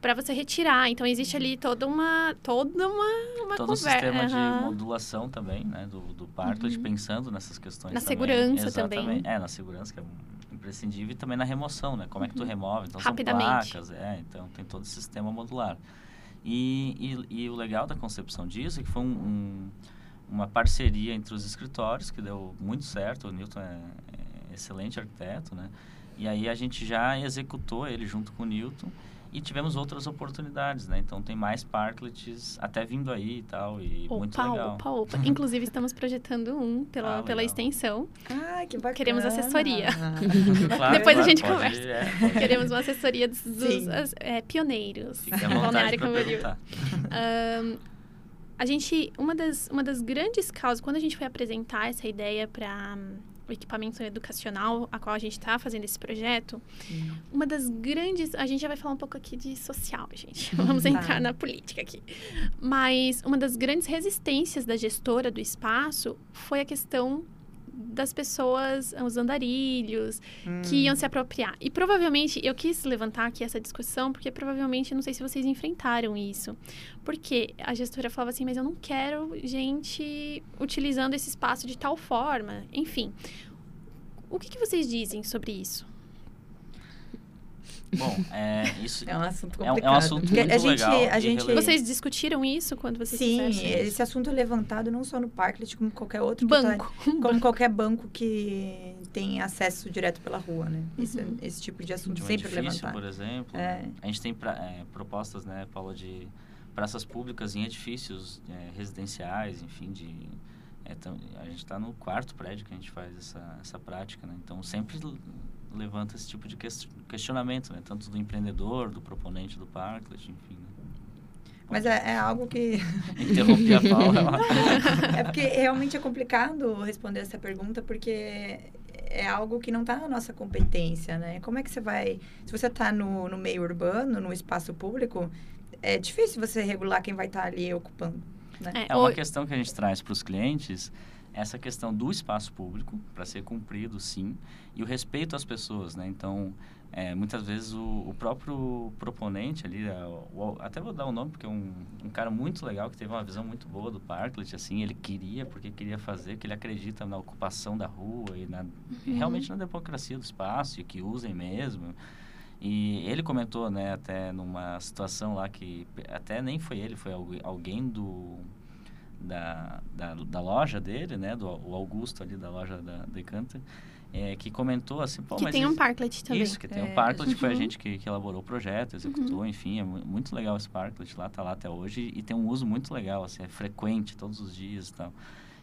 S2: para você retirar. Então existe ali toda uma toda uma, uma
S4: todo
S2: conversa.
S4: sistema uhum. de modulação também, né, do, do parto, uhum. pensando nessas questões
S2: na
S4: também.
S2: segurança
S4: Exatamente.
S2: também.
S4: É, na segurança que é imprescindível e também na remoção, né? Como é que tu uhum. remove? Então
S2: Rapidamente.
S4: são placas, é, então tem todo esse sistema modular. E, e, e o legal da concepção disso é que foi um, um, uma parceria entre os escritórios que deu muito certo. O Newton é, é excelente arquiteto, né? E aí a gente já executou ele junto com o Newton e tivemos outras oportunidades, né? Então tem mais parklets até vindo aí e tal, e opa, muito legal.
S2: Opa, opa. Inclusive estamos projetando um pela, ah, pela extensão.
S3: Ah, que bacana.
S2: Queremos assessoria.
S4: claro,
S2: Depois
S4: claro,
S2: a gente
S4: pode,
S2: conversa.
S4: É,
S2: Queremos uma assessoria dos, dos as, é, pioneiros.
S4: Fique à vontade
S2: um, a gente, uma das, uma das grandes causas, quando a gente foi apresentar essa ideia para equipamento educacional a qual a gente está fazendo esse projeto, Sim. uma das grandes. A gente já vai falar um pouco aqui de social, gente. Vamos tá. entrar na política aqui. Mas uma das grandes resistências da gestora do espaço foi a questão das pessoas, os andarilhos, hum. que iam se apropriar. E provavelmente, eu quis levantar aqui essa discussão, porque provavelmente, não sei se vocês enfrentaram isso. Porque a gestora falava assim, mas eu não quero gente utilizando esse espaço de tal forma. Enfim. O que, que vocês dizem sobre isso?
S4: Bom, é, isso
S3: é um assunto complicado. É
S4: um, é assunto muito
S3: a gente,
S4: legal.
S3: A gente...
S2: Vocês discutiram isso quando vocês
S3: Sim, esse assunto é levantado não só no Parklet, como qualquer outro
S2: banco.
S3: Tá, como qualquer banco que tem acesso direto pela rua, né? Uhum. Esse, esse tipo de assunto
S4: de um
S3: sempre
S4: edifício,
S3: levantado.
S4: por exemplo. É. A gente tem pra, é, propostas, né, Paula, de praças públicas em edifícios é, residenciais, enfim, de é, a gente está no quarto prédio que a gente faz essa, essa prática, né? Então, sempre levanta esse tipo de questionamento, né? Tanto do empreendedor, do proponente do Parklet, enfim. Né?
S3: Mas é, é, algo que...
S4: Interrompi a Paula.
S3: é porque realmente é complicado responder essa pergunta, porque é algo que não está na nossa competência, né? Como é que você vai... Se você está no, no meio urbano, no espaço público, é difícil você regular quem vai estar tá ali ocupando. Né?
S4: É, é uma questão que a gente traz para os clientes essa questão do espaço público para ser cumprido, sim, e o respeito às pessoas, né? Então, é, muitas vezes o, o, próprio proponente ali, o, até vou dar o um nome porque é um, um, cara muito legal que teve uma visão muito boa do Parklet, assim, ele queria porque queria fazer, que ele acredita na ocupação da rua e, na, uhum. e realmente na democracia do espaço e que usem mesmo. E ele comentou, né, até numa situação lá que até nem foi ele, foi alguém do da, da, da, loja dele, né? Do o Augusto ali da loja da Decanter, é, que comentou assim, pô,
S2: que
S4: mas...
S2: tem um parklet também.
S4: Isso, que tem é. um parklet, uhum. foi a gente que, que elaborou o projeto, executou, uhum. enfim, é muito legal esse parklet lá, tá lá até hoje e tem um uso muito legal, assim, é frequente todos os dias e tal.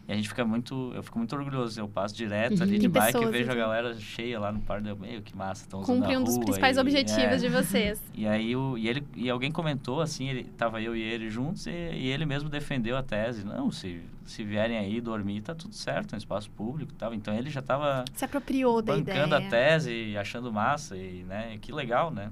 S4: E a gente fica muito, eu fico muito orgulhoso. Eu passo direto ali de, bike e vejo a galera cheia lá no parque. Eu, meio que massa, estão usando
S2: Cumpre um dos principais
S4: e,
S2: objetivos é. de vocês.
S4: E aí, o, e, ele, e alguém comentou, assim, ele, tava eu e ele juntos, e, e, ele mesmo defendeu a tese. Não, se, se vierem aí dormir, tá tudo certo, no espaço público e tal. Então, ele já tava...
S2: Se apropriou da
S4: ideia. Bancando a tese, achando massa, e, né, que legal, né?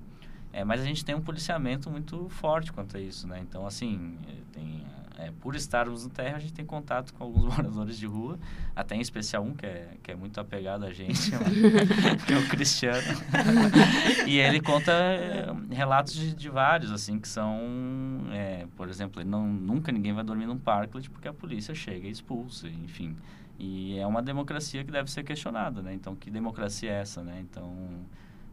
S4: É, mas a gente tem um policiamento muito forte quanto a isso, né? Então, assim, tem é, por estarmos no terra, a gente tem contato com alguns moradores de rua, até em especial um que é, que é muito apegado a gente, que é o Cristiano. e ele conta é, relatos de, de, vários, assim, que são, é, por exemplo, não, nunca ninguém vai dormir num parklet porque a polícia chega e expulsa, enfim. E é uma democracia que deve ser questionada, né? Então, que democracia é essa, né? Então,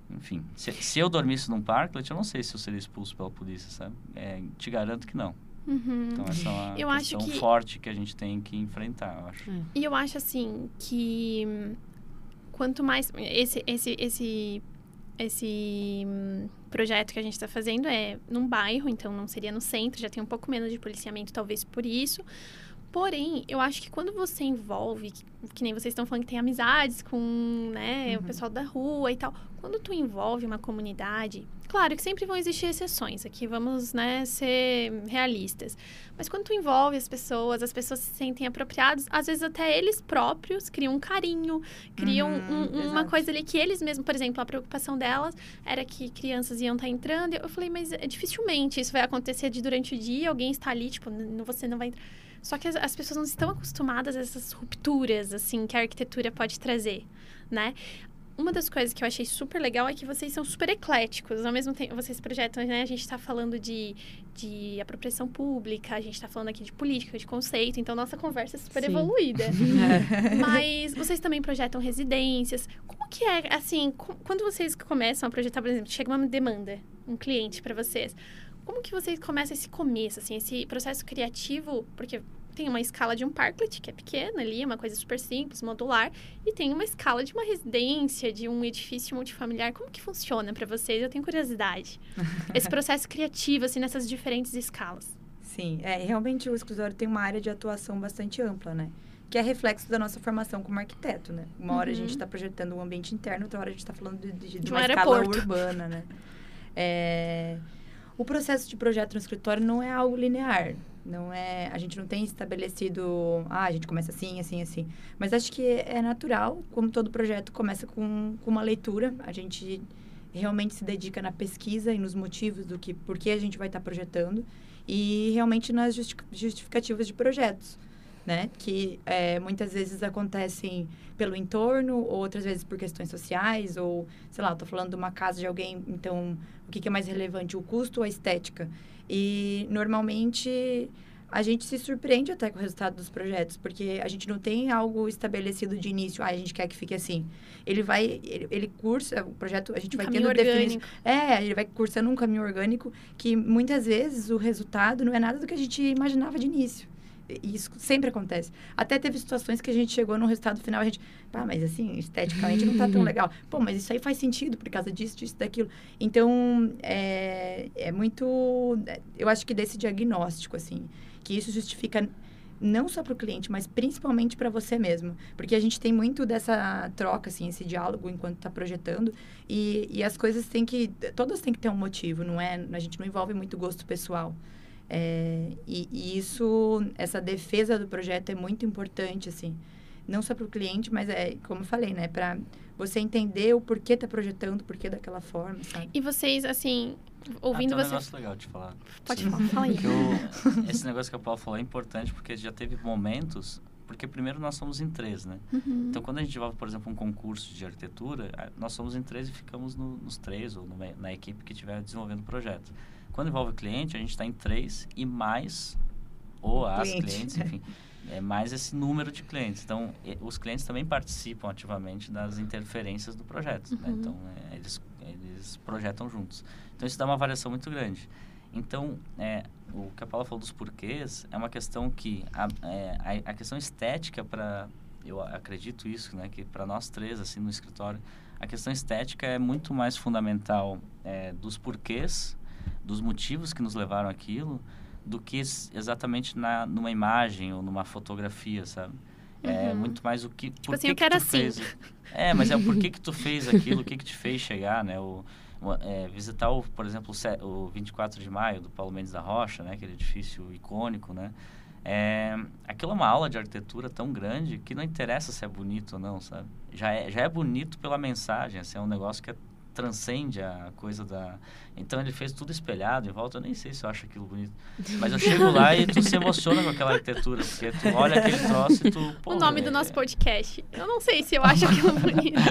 S4: enfim, se, se eu dormisse num parklet, eu não sei se eu seria expulso pela polícia, sabe? É, te garanto que não.
S2: Uhum.
S4: Então, essa é uma eu questão que... forte que a gente tem que enfrentar, eu acho. É.
S2: E eu acho, assim, que quanto mais... Esse, esse, esse, esse projeto que a gente está fazendo é num bairro, então não seria no centro, já tem um pouco menos de policiamento, talvez por isso. Porém, eu acho que quando você envolve, que, que nem vocês estão falando que tem amizades com né, uhum. o pessoal da rua e tal, quando tu envolve uma comunidade, claro que sempre vão existir exceções, aqui vamos né, ser realistas. Mas quando tu envolve as pessoas, as pessoas se sentem apropriadas, às vezes até eles próprios criam um carinho, criam uhum, um, uma coisa ali que eles mesmos, por exemplo, a preocupação delas era que crianças iam estar tá entrando. Eu falei, mas é, dificilmente isso vai acontecer de durante o dia, alguém está ali, tipo, você não vai entrar só que as, as, pessoas não estão acostumadas a essas rupturas, assim, que a arquitetura pode trazer, né? Uma das coisas que eu achei super legal é que vocês são super ecléticos. Ao mesmo tempo, vocês projetam, né? A gente está falando de, de apropriação pública, a gente está falando aqui de política, de conceito. Então, nossa conversa é super Sim. evoluída. Mas vocês também projetam residências. Como que é, assim, quando vocês começam a projetar, por exemplo, chega uma demanda, um cliente para vocês como que vocês começam esse começo, assim, esse processo criativo? Porque tem uma escala de um parklet, que é pequena ali, uma coisa super simples, modular, e tem uma escala de uma residência, de um edifício multifamiliar. Como que funciona para vocês? Eu tenho curiosidade. Esse processo criativo, assim, nessas diferentes escalas.
S3: Sim, é, realmente o escritório tem uma área de atuação bastante ampla, né? Que é reflexo da nossa formação como arquiteto, né? Uma uhum. hora a gente está uhum. projetando um ambiente interno, outra hora a gente está falando de, de, de, de uma escala urbana, né? É... O processo de projeto no escritório não é algo linear. Não é, a gente não tem estabelecido, ah, a gente começa assim, assim, assim. Mas acho que é natural, como todo projeto começa com, com uma leitura. A gente realmente se dedica na pesquisa e nos motivos do que, por que a gente vai estar projetando e realmente nas justificativas de projetos né? Que é, muitas vezes acontecem pelo entorno, ou outras vezes por questões sociais, ou, sei lá, estou falando de uma casa de alguém, então, o que, que é mais relevante, o custo ou a estética? E, normalmente, a gente se surpreende até com o resultado dos projetos, porque a gente não tem algo estabelecido de início, ah, a gente quer que fique assim. Ele vai, ele, ele cursa, o projeto, a gente um vai tendo definição. É, ele vai cursando um caminho orgânico que muitas vezes o resultado não é nada do que a gente imaginava de início isso sempre acontece. Até teve situações que a gente chegou no resultado final, a gente, pá, mas assim, esteticamente não tá tão legal. Pô, mas isso aí faz sentido por causa disso, disso, daquilo. Então, é, é muito. Eu acho que desse diagnóstico, assim, que isso justifica não só para o cliente, mas principalmente para você mesmo. Porque a gente tem muito dessa troca, assim, esse diálogo enquanto está projetando. E, e as coisas têm que. Todas têm que ter um motivo, não é? A gente não envolve muito gosto pessoal. É, e, e, isso, essa defesa do projeto é muito importante, assim. Não só para o cliente, mas é, como eu falei, né? Para você entender o porquê está projetando, o porquê daquela forma, sabe?
S2: E vocês, assim, ouvindo ah, tem um
S4: você... negócio legal de falar.
S2: Pode falar, fala aí.
S4: Eu, esse negócio que a Paula falou é importante, porque já teve momentos... Porque primeiro nós somos em três, né? Uhum. Então, quando a gente vai, por exemplo, um concurso de arquitetura, nós somos em três e ficamos no, nos três, ou no, na equipe que estiver desenvolvendo o projeto. Quando envolve cliente, a gente está em três e mais, ou as Cliente. clientes, enfim, é mais esse número de clientes. Então, os clientes também participam ativamente das interferências do projeto. Né? Uhum. Né? Então, é, eles, eles projetam juntos. Então, isso dá uma variação muito grande. Então, é, o que a Paula falou dos porquês é uma questão que a, é, a, a questão estética para eu acredito isso, né, que para nós três assim no escritório, a questão estética é muito mais fundamental é, dos porquês, dos motivos que nos levaram aquilo, do que exatamente na numa imagem ou numa fotografia, sabe? É
S2: Uhum.
S4: muito mais o que
S2: Tipo
S4: por
S2: assim,
S4: que
S2: eu
S4: que
S2: quero
S4: tu
S2: assim.
S4: fez. É, mas é o porquê que tu fez aquilo, o que que te fez chegar, né? O, é, visitar, o, por exemplo, o 24 de maio do Paulo Mendes da Rocha, né? Aquele edifício icônico, né? É, aquilo é uma aula de arquitetura tão grande que não interessa se é bonito ou não, sabe? Já é, já é bonito pela mensagem, assim, é um negócio que é- transcende a coisa da... Então ele fez tudo espelhado em volta, eu nem sei se eu acho aquilo bonito. Mas eu chego lá e tu se emociona com aquela arquitetura, porque tu olha aquele troço e tu...
S2: o nome
S4: é-
S2: do nosso podcast. Eu não sei se eu acho aquilo bonito.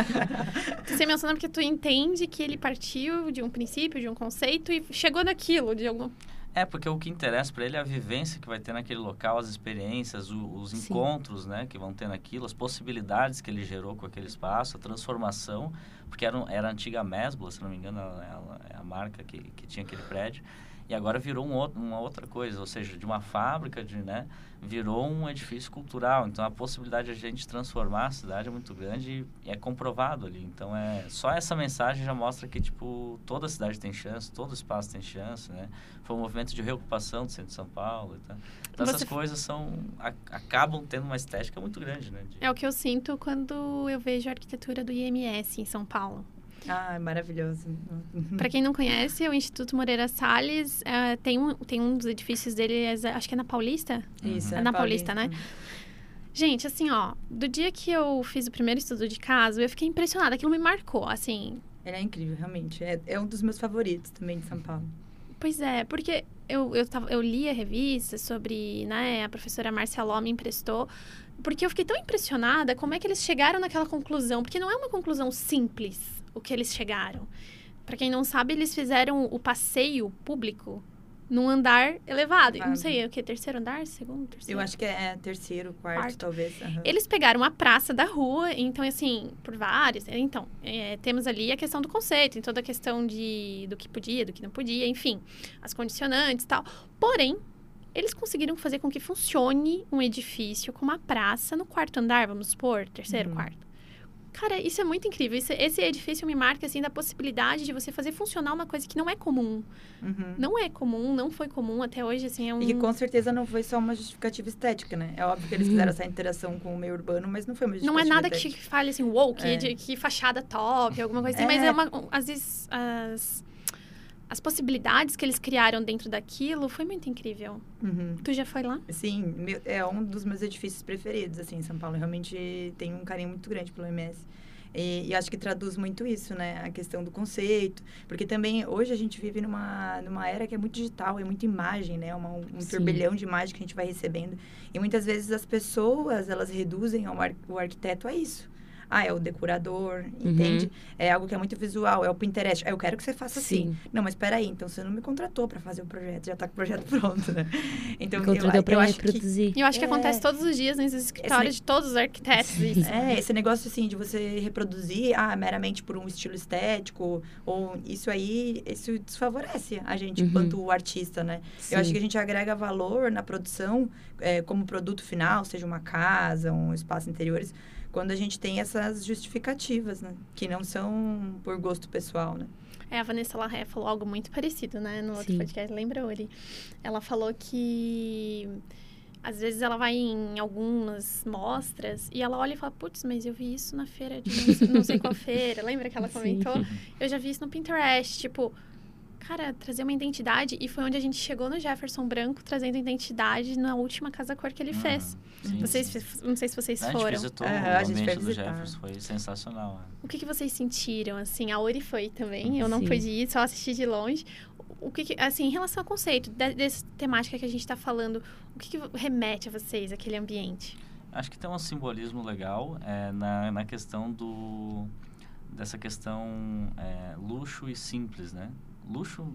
S2: Você menciona porque tu entende que ele partiu de um princípio, de um conceito e chegou naquilo, de algum...
S4: É, porque o que interessa para ele é a vivência que vai ter naquele local, as experiências, o- os
S1: Sim.
S4: encontros, né, que vão ter naquilo, as possibilidades que ele gerou com aquele espaço, a transformação, porque era, era a antiga Mesbla, se não me engano, ela, ela é a marca que, que tinha aquele prédio, e agora virou um outro, uma outra coisa, ou seja, de uma fábrica, de, né, virou um edifício cultural. Então a possibilidade de a gente transformar a cidade é muito grande e é comprovado ali. Então é só essa mensagem já mostra que tipo toda a cidade tem chance, todo espaço tem chance, né? Foi um movimento de reocupação do centro de São Paulo tal. Então
S2: Você
S4: essas coisas são a- acabam tendo uma estética muito grande, né? de-
S2: É o que eu sinto quando eu vejo a arquitetura do IMS em São Paulo.
S3: Ah, maravilhoso.
S2: Para quem não conhece, o Instituto Moreira Salles eh, tem, um, tem um dos edifícios dele, é- acho que é na Paulista.
S3: Isso,
S2: É na Paulista, né? Gente, assim, ó, do dia que eu fiz o primeiro estudo de caso, eu fiquei impressionada. Aquilo me marcou, assim.
S3: Ele é incrível, realmente. É, é um dos meus favoritos também de São Paulo.
S2: Pois é, porque eu, eu, tava, eu li a revista sobre, né, a professora Marcia Ló me emprestou, porque eu fiquei tão impressionada como é que eles chegaram naquela conclusão, porque não é uma conclusão simples o que eles chegaram. Para quem não sabe, eles fizeram o passeio público num andar elevado. Não sei, é o que? Terceiro andar? Segundo? Terceiro?
S3: Eu acho que é terceiro, quarto,
S2: Quarto.
S3: talvez. aham.
S2: Eles pegaram uma praça da rua, então, assim, por vários. Então, é, temos ali a questão do conceito, em toda a questão de, do que podia, do que não podia, enfim, as condicionantes e tal. Porém, eles conseguiram fazer com que funcione um edifício com uma praça no quarto andar, vamos supor, terceiro,
S3: Uhum.
S2: quarto. Cara, isso é muito incrível. Isso- esse edifício me marca, assim, da possibilidade de você fazer funcionar uma coisa que não é comum.
S3: Uhum.
S2: Não é comum, não foi comum até hoje, assim, é um...
S3: E que com certeza não foi só uma justificativa estética, né? É óbvio que eles fizeram essa interação com o meio urbano, mas não foi uma
S2: Não
S3: justificativa
S2: é nada que
S3: estética.
S2: te fale assim, wow, que,
S3: É.
S2: de- que fachada top, alguma coisa assim,
S3: É.
S2: mas é uma, um, às vezes as, as possibilidades que eles criaram dentro daquilo foi muito incrível.
S3: Uhum.
S2: Tu já foi lá?
S3: Sim, é um dos meus edifícios preferidos, assim, em São Paulo. Eu realmente tenho um carinho muito grande pelo MS. E, e acho que traduz muito isso, né? A questão do conceito. Porque também, hoje, a gente vive numa, numa era que é muito digital, é muita imagem, né? Uma, um
S1: Sim.
S3: turbilhão de imagem que a gente vai recebendo. E muitas vezes as pessoas, elas reduzem ao ar, o arquiteto a isso. Ah, é o decorador,
S1: Uhum.
S3: entende? É algo que é muito visual, é o Pinterest. Ah, eu quero que você faça assim.
S1: Sim.
S3: Não, mas peraí, então você não me contratou para fazer o projeto, já tá com o projeto pronto, né? Então, eu,
S1: Contratou
S3: eu
S1: pra
S3: acho que
S1: reproduzir.
S2: E eu acho que
S3: É.
S2: acontece todos os dias nos escritórios de todos os arquitetos.
S3: É, esse negócio assim de você reproduzir, ah, meramente por um estilo estético, ou isso aí, isso desfavorece a gente
S1: Uhum.
S3: enquanto artista, né?
S1: Sim.
S3: Eu acho que a gente agrega valor na produção é, como produto final, seja uma casa, um espaço interiores, quando a gente tem essas justificativas, né? Que não são por gosto pessoal, né?
S2: É, a Vanessa Larré falou algo muito parecido, né? No outro
S1: Sim.
S2: podcast, lembra, Uri? Ela falou que... Às vezes ela vai em algumas mostras e ela olha e fala, putz, mas eu vi isso na feira de não sei, não sei qual feira. Lembra que ela
S1: Sim.
S2: comentou? Eu já vi isso no Pinterest, tipo... Cara, trazer uma identidade. E foi onde a gente chegou no Jefferson Branco, trazendo identidade na última casa cor que ele fez.
S4: Uhum. Sim,
S2: Vocês,
S4: sim.
S2: não sei se vocês
S4: A gente
S2: foram.
S4: visitou
S3: Aham,
S4: o
S3: a gente
S4: ambiente do. Jefferson, foi sensacional. é.
S2: O que, que vocês sentiram, assim? A Ori foi também, eu não
S1: Sim.
S2: pude ir, só assisti de longe. O que, que- assim, em relação ao conceito de, dessa temática que a gente está falando, o que, que remete a vocês, aquele ambiente?
S4: Acho que tem um simbolismo legal é, na, na questão do dessa questão é, luxo e simples, né? Luxo,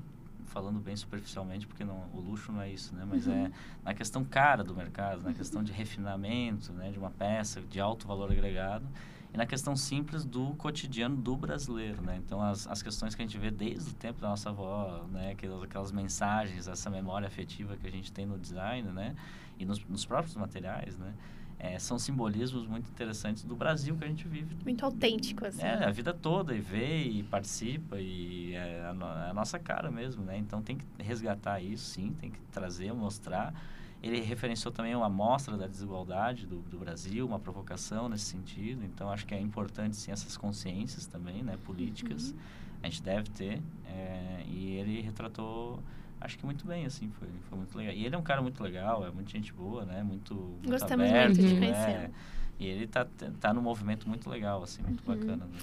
S4: falando bem superficialmente, porque não, o luxo não é isso, né? Mas é na questão cara do mercado, na questão de refinamento, né? De uma peça de alto valor agregado e na questão simples do cotidiano do brasileiro, né? Então, as, as questões que a gente vê desde o tempo da nossa avó, né? Aquelas, aquelas mensagens, essa memória afetiva que a gente tem no design, né? E nos, nos próprios materiais, né? É, são simbolismos muito interessantes do Brasil que a gente vive.
S2: Muito autêntico, assim.
S4: É, a vida toda, e vê, e participa, e é a, no, é a nossa cara mesmo, né? Então, tem que resgatar isso, sim, tem que trazer, mostrar ele referenciou também uma amostra da desigualdade do, do, Brasil, uma provocação nesse sentido. Então, acho que é importante, sim, essas consciências também, né, políticas. Uhum. A gente deve ter. É, e ele retratou, acho que muito bem, assim, foi, foi muito legal. E ele é um cara muito legal, é muita gente boa, né, muito, muito
S2: Gostamos
S4: aberto,
S2: muito de
S4: né?
S2: conhecer.
S4: E ele tá, tá num movimento muito legal, assim, muito uhum. bacana. Né?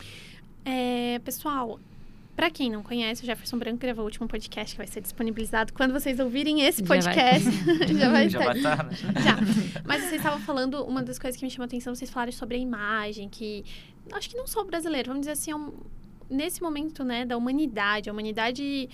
S2: É, pessoal, para quem não conhece, o Jefferson Branco gravou o último podcast que vai ser disponibilizado quando vocês ouvirem esse podcast.
S4: Já vai, já vai estar.
S2: Já. Mas vocês estavam falando, uma das coisas que me chamou a atenção, vocês falaram sobre a imagem, que acho que não só o brasileiro, vamos dizer assim, é um, nesse momento, né, da humanidade, a humanidade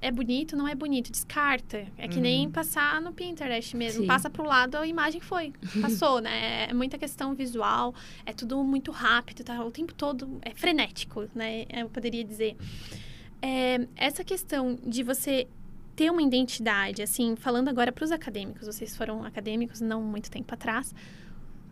S2: é bonito, não é bonito, descarta. É que uhum. nem passar no Pinterest mesmo. Sim. Passa pro lado, a imagem foi. Passou, né? É muita questão visual, é tudo muito rápido, tá? O tempo todo é frenético, né? Eu poderia dizer. É, essa questão de você ter uma identidade, assim, falando agora para os acadêmicos, vocês foram acadêmicos não muito tempo atrás.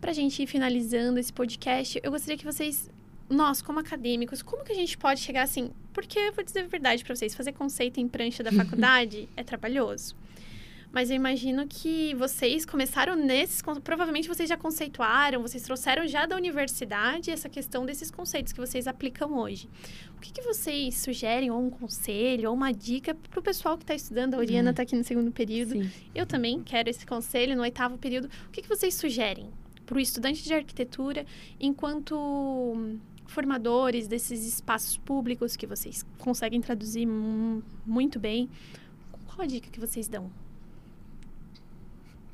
S2: Para a gente ir finalizando esse podcast, eu gostaria que vocês nós, como acadêmicos, como que a gente pode chegar assim? Porque vou dizer a verdade para vocês, fazer conceito em prancha da faculdade é trabalhoso. Mas eu imagino que vocês começaram nesses. Provavelmente vocês já conceituaram, vocês trouxeram já da universidade essa questão desses conceitos que vocês aplicam hoje. O que, que vocês sugerem, ou um conselho, ou uma dica para o pessoal que está estudando? A Oriana está hum. aqui no segundo período. Sim. Eu também quero esse conselho no oitavo período. O que, que vocês sugerem para o estudante de arquitetura enquanto formadores desses espaços públicos que vocês conseguem traduzir muito bem. Qual a dica que vocês dão?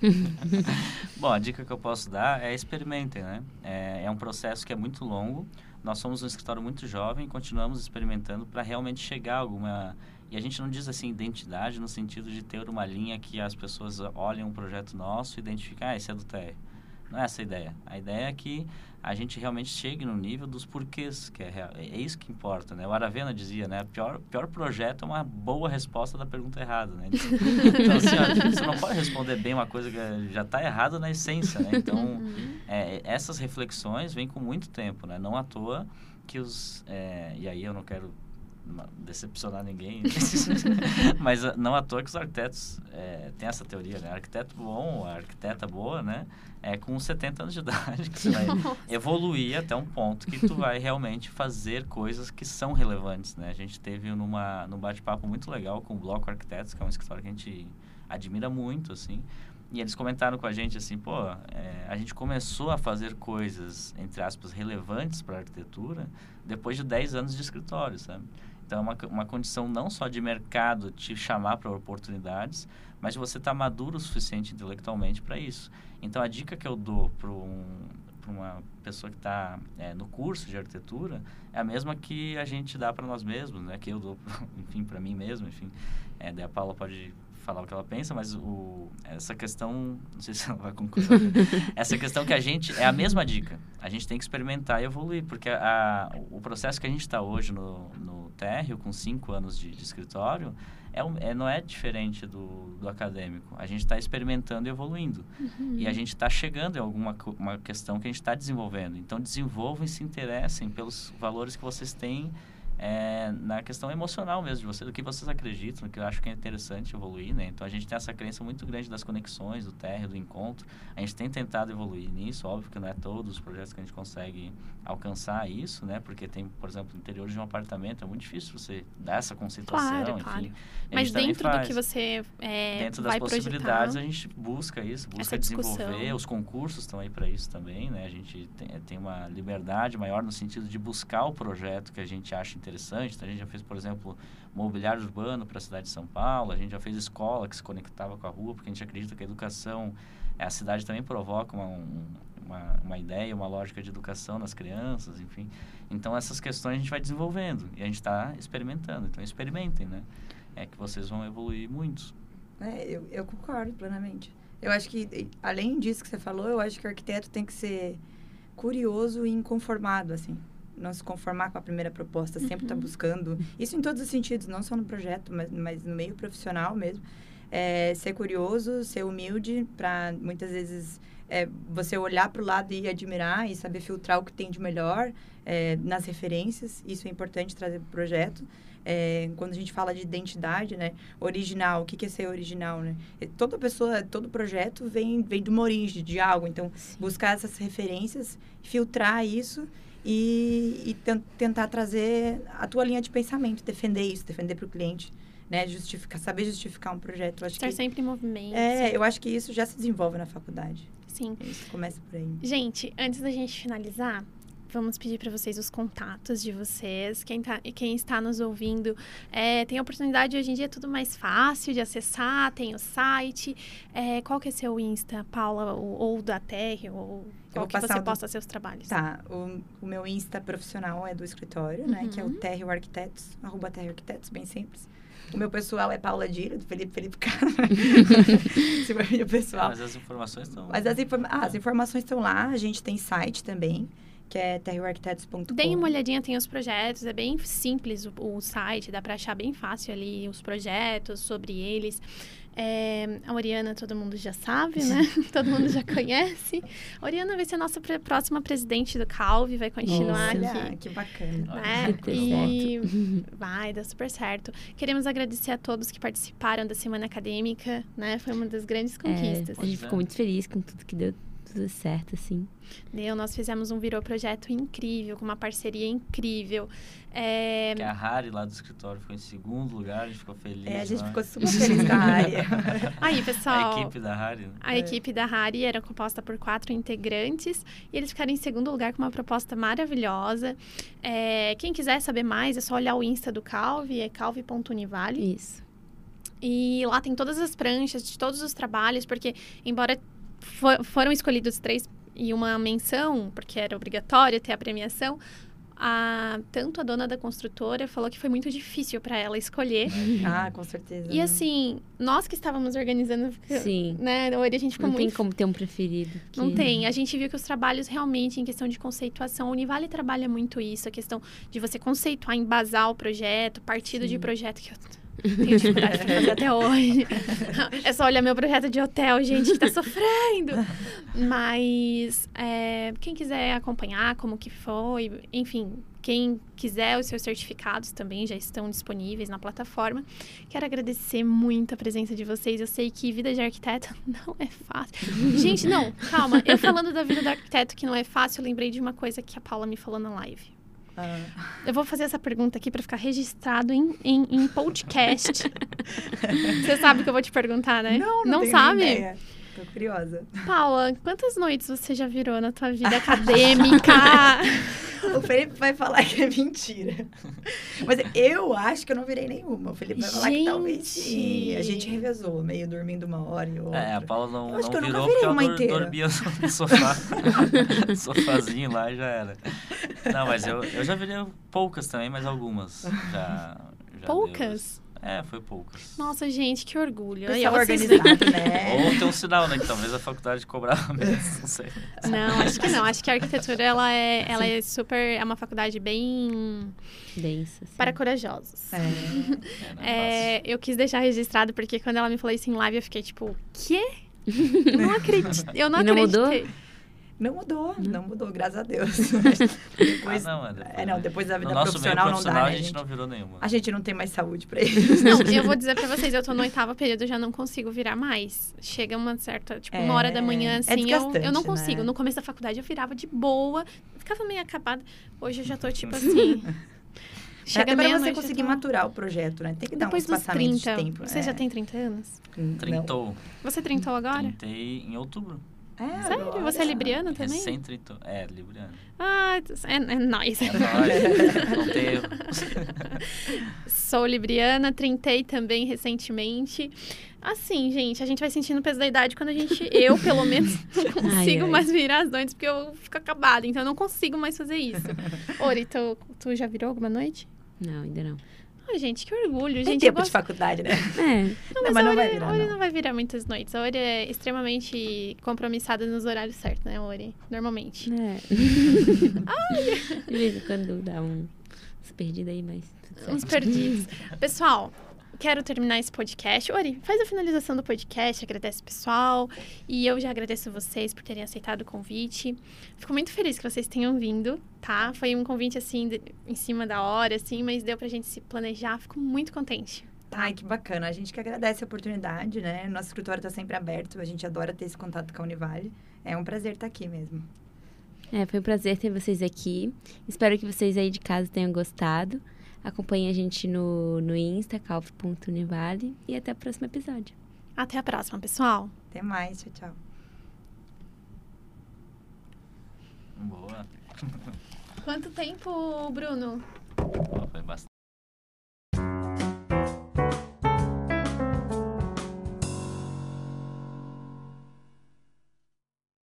S4: Bom, a dica que eu posso dar é experimentem, né? É, é, um processo que é muito longo. Nós somos um escritório muito jovem continuamos experimentando para realmente chegar a alguma... E a gente não diz assim identidade no sentido de ter uma linha que as pessoas olhem um projeto nosso e identificar, ah, esse é do TR. Não é essa a ideia. A ideia é que a gente realmente chegue no nível dos porquês, que é, é isso que importa, né? O Aravena dizia, né? O pior, pior projeto é uma boa resposta da pergunta errada, né? Então, assim, ó, você não pode responder bem uma coisa que já está errada na essência, né? Então, uhum. é, essas reflexões vêm com muito tempo, né? Não à toa que os... É, e aí eu não quero decepcionar ninguém, mas ah, não à toa que os arquitetos é, têm essa teoria, né? Arquiteto bom, arquiteta boa, né? É com 70 anos de idade que você vai evoluir até um ponto que tu vai realmente fazer coisas que são relevantes, né? A gente teve numa, num bate-papo muito legal com o Bloco Arquitetos, que é um escritório que a gente admira muito, assim, e eles comentaram com a gente assim, pô, é, a gente começou a fazer coisas, entre aspas, relevantes para a arquitetura depois de 10 anos de escritório, sabe? Então, é uma, uma condição não só de mercado te chamar para oportunidades, mas você estar tá maduro o suficiente intelectualmente para isso. Então, a dica que eu dou para um, uma pessoa que está é, no curso de arquitetura é a mesma que a gente dá para nós mesmos, né? Que eu dou, enfim, para mim mesmo, enfim. É, daí a Paula pode falar o que ela pensa, mas o, essa questão, não sei se ela vai concordar, essa questão que a gente, é a mesma dica, a gente tem que experimentar e evoluir, porque a, o processo que a gente está hoje no, no térreo, com cinco anos de, de escritório, é, é, não é diferente do, do acadêmico. A gente está experimentando e evoluindo. Uhum. E a gente está chegando em alguma uma questão que a gente está desenvolvendo. Então, desenvolvam e se interessem pelos valores que vocês têm é, na questão emocional mesmo de você, do que vocês acreditam, que eu acho que é interessante evoluir, né? Então a gente tem essa crença muito grande das conexões, do térreo, do encontro. A gente tem tentado evoluir nisso, óbvio que não é todos os projetos que a gente consegue alcançar isso, né? Porque tem, por exemplo, no interior de um apartamento, é muito difícil você dar essa concentração,
S2: claro,
S4: enfim.
S2: Claro. Mas dentro do que você é,
S4: Dentro das possibilidades, a gente busca isso, busca desenvolver. Os concursos estão aí para isso também, né? A gente tem, tem uma liberdade maior no sentido de buscar o projeto que a gente acha interessante. Então, a gente já fez, por exemplo, mobiliário urbano para a cidade de São Paulo, a gente já fez escola que se conectava com a rua, porque a gente acredita que a educação, a cidade também provoca uma, uma, uma ideia, uma lógica de educação nas crianças, enfim. Então, essas questões a gente vai desenvolvendo e a gente está experimentando. Então, experimentem, né? É que vocês vão evoluir muito.
S3: É, eu, eu concordo plenamente. Eu acho que, além disso que você falou, eu acho que o arquiteto tem que ser curioso e inconformado, assim. Não se conformar com a primeira proposta, sempre estar tá buscando. Isso em todos os sentidos, não só no projeto, mas, mas no meio profissional mesmo. É, ser curioso, ser humilde, para muitas vezes é, você olhar para o lado e admirar e saber filtrar o que tem de melhor é, nas referências. Isso é importante trazer para o projeto. É, quando a gente fala de identidade, né? Original, o que, que é ser original, né? Toda pessoa, todo projeto vem, vem de uma origem, de algo. Então, Sim. buscar essas referências, filtrar isso e, e tentar trazer a tua linha de pensamento, defender isso, defender para o cliente. Né, justificar, saber justificar um projeto. Eu acho
S2: Estar
S3: que,
S2: sempre em movimento.
S3: É, eu acho que isso já se desenvolve na faculdade.
S2: Sim.
S3: Isso começa por aí.
S2: Gente, antes da gente finalizar, vamos pedir para vocês os contatos de vocês. Quem, tá, quem está nos ouvindo é, tem a oportunidade, hoje em dia é tudo mais fácil de acessar, tem o site. É, qual que é seu Insta, Paula, ou, ou da Terra, ou qual que você do... posta seus trabalhos?
S3: Tá, o, o, meu Insta profissional é do escritório, uhum. né? Que é o uhum. Terrio Arquitetos, arroba Terrio Arquitetos, bem simples. O meu pessoal é Paula Dírio, do Felipe Felipe Cara. Esse é o meu pessoal.
S4: Mas as informações estão...
S3: Mas as, informa... ah, as informações estão lá, a gente tem site também que é terroarquitetos.com.
S2: Deem uma olhadinha, tem os projetos, é bem simples o, o site, dá para achar bem fácil ali os projetos, sobre eles. É, a Oriana todo mundo já sabe, né? todo mundo já conhece. A Oriana vai ser a nossa próxima presidente do Calvi, vai continuar
S3: Nossa,
S2: aqui.
S3: que bacana.
S2: Né? E vai dar super certo. Queremos agradecer a todos que participaram da Semana Acadêmica, né? Foi uma das grandes conquistas.
S1: É, a gente ficou muito feliz com tudo que deu tudo certo, assim.
S2: Deu, nós fizemos um Virou Projeto incrível, com uma parceria incrível. É...
S4: Que a Harry lá do escritório ficou em segundo lugar, a gente ficou feliz.
S3: É, a gente né? ficou super feliz com a Harry.
S2: Aí, pessoal.
S4: A equipe da Harry. Né?
S2: A
S4: é.
S2: equipe da Harry era composta por quatro integrantes e eles ficaram em segundo lugar com uma proposta maravilhosa. É, quem quiser saber mais, é só olhar o Insta do Calvi, é calvi.univale.
S1: Isso.
S2: E lá tem todas as pranchas de todos os trabalhos, porque embora for, foram escolhidos três e uma menção, porque era obrigatório ter a premiação, a, tanto a dona da construtora falou que foi muito difícil para ela escolher.
S3: Ah, com certeza.
S2: E assim, nós que estávamos organizando,
S1: Sim.
S2: né, a gente ficou
S1: Não
S2: muito...
S1: tem como ter um preferido.
S2: Que... Não tem. A gente viu que os trabalhos realmente, em questão de conceituação, a Univale trabalha muito isso, a questão de você conceituar, embasar o projeto, partido Sim. de projeto que eu tenho dificuldade pra fazer até hoje. É só olhar meu projeto de hotel, gente, que tá sofrendo. Mas é, quem quiser acompanhar como que foi, enfim, quem quiser os seus certificados também já estão disponíveis na plataforma. Quero agradecer muito a presença de vocês. Eu sei que vida de arquiteto não é fácil. Gente, não, calma. Eu falando da vida do arquiteto que não é fácil, eu lembrei de uma coisa que a Paula me falou na live. Ah. Eu vou fazer essa pergunta aqui para ficar registrado em, em, em podcast. Você sabe o que eu vou te perguntar, né?
S3: Não, não,
S2: não sabe?
S3: Tô curiosa.
S2: Paula, quantas noites você já virou na tua vida acadêmica?
S3: o Felipe vai falar que é mentira. Mas eu acho que eu não virei nenhuma. O Felipe vai falar gente. que talvez sim. A gente revezou, meio dormindo uma hora e outra.
S4: É, a Paula não, não virou porque ela inteira. dormia no sofá. sofazinho lá e já era. Não, mas eu, eu já virei poucas também, mas algumas. Já, já
S2: poucas?
S4: Deu. É, foi poucas.
S2: Nossa, gente, que orgulho.
S3: Pessoal organizado, né?
S4: Ou tem um sinal, né? Que talvez a faculdade cobrava mesmo, não sei.
S2: Não, acho que não. Acho que a arquitetura, ela é, ela é super... É uma faculdade bem...
S1: Densa, sim.
S2: Para corajosos.
S3: É.
S2: é, é eu quis deixar registrado, porque quando ela me falou isso em live, eu fiquei tipo, quê? Eu não acredito. Eu não,
S1: e não
S2: acreditei.
S1: Mudou?
S3: Não mudou, não mudou, graças a Deus.
S4: depois, ah, não, é, depois,
S3: é, não, depois da vida
S4: no
S3: profissional,
S4: profissional,
S3: não dá,
S4: né,
S3: A
S4: gente não virou nenhuma.
S3: A gente não tem mais saúde pra isso.
S2: Não, eu vou dizer pra vocês, eu tô no oitavo período, eu já não consigo virar mais. Chega uma certa, tipo, uma hora da manhã, assim, é eu, eu não consigo.
S3: Né?
S2: No começo da faculdade eu virava de boa, ficava meio acabada. Hoje eu já tô, tipo assim...
S3: Chega Até pra você conseguir tô... maturar o projeto, né? Tem que dar
S2: Depois
S3: um espaçamento
S2: 30,
S3: de tempo.
S2: Você
S3: é.
S2: já tem 30 anos?
S4: Trintou.
S2: Você trintou agora?
S4: Trintei em outubro.
S3: É,
S2: Sério?
S3: agora.
S2: Você é libriano também?
S4: Recém trintou. É, libriano.
S2: Ah, é, é nóis.
S4: É nóis. não tem erro.
S2: Sou libriana, trintei também recentemente. Assim, gente, a gente vai sentindo o peso da idade quando a gente, eu pelo menos, não consigo ai, ai. mais virar as noites, porque eu fico acabada, então eu não consigo mais fazer isso. Ori, tu, tu já virou alguma noite?
S1: Não, ainda não.
S2: Ai, gente, que orgulho,
S3: Tem
S2: gente.
S3: tempo
S2: eu
S3: de
S2: gosto...
S3: faculdade, né?
S1: É,
S2: Não, mas,
S3: mas
S2: a
S3: não vai
S2: Ori,
S3: virar,
S2: a Ori
S3: não.
S2: não vai virar muitas noites. A Ori é extremamente compromissada nos horários certos, né, Ori? Normalmente.
S1: é. De vez em quando dá um uns perdidos aí, mas.
S2: Uns perdidos. Pessoal, quero terminar esse podcast. Ori, faz a finalização do podcast, agradece o pessoal. E eu já agradeço vocês por terem aceitado o convite. Fico muito feliz que vocês tenham vindo, tá? Foi um convite, assim, de- em cima da hora, assim, mas deu pra gente se planejar. Fico muito contente.
S3: Ai, que bacana. A gente que agradece a oportunidade, né? Nosso escritório está sempre aberto. A gente adora ter esse contato com a Univale. É um prazer estar aqui mesmo.
S1: É, foi um prazer ter vocês aqui. Espero que vocês aí de casa tenham gostado. Acompanhe a gente no, no Insta, calf.univale. E até o próximo episódio.
S2: Até a próxima, pessoal.
S3: Até mais. Tchau, tchau.
S4: Boa.
S2: Quanto tempo, Bruno?
S4: Foi bastante.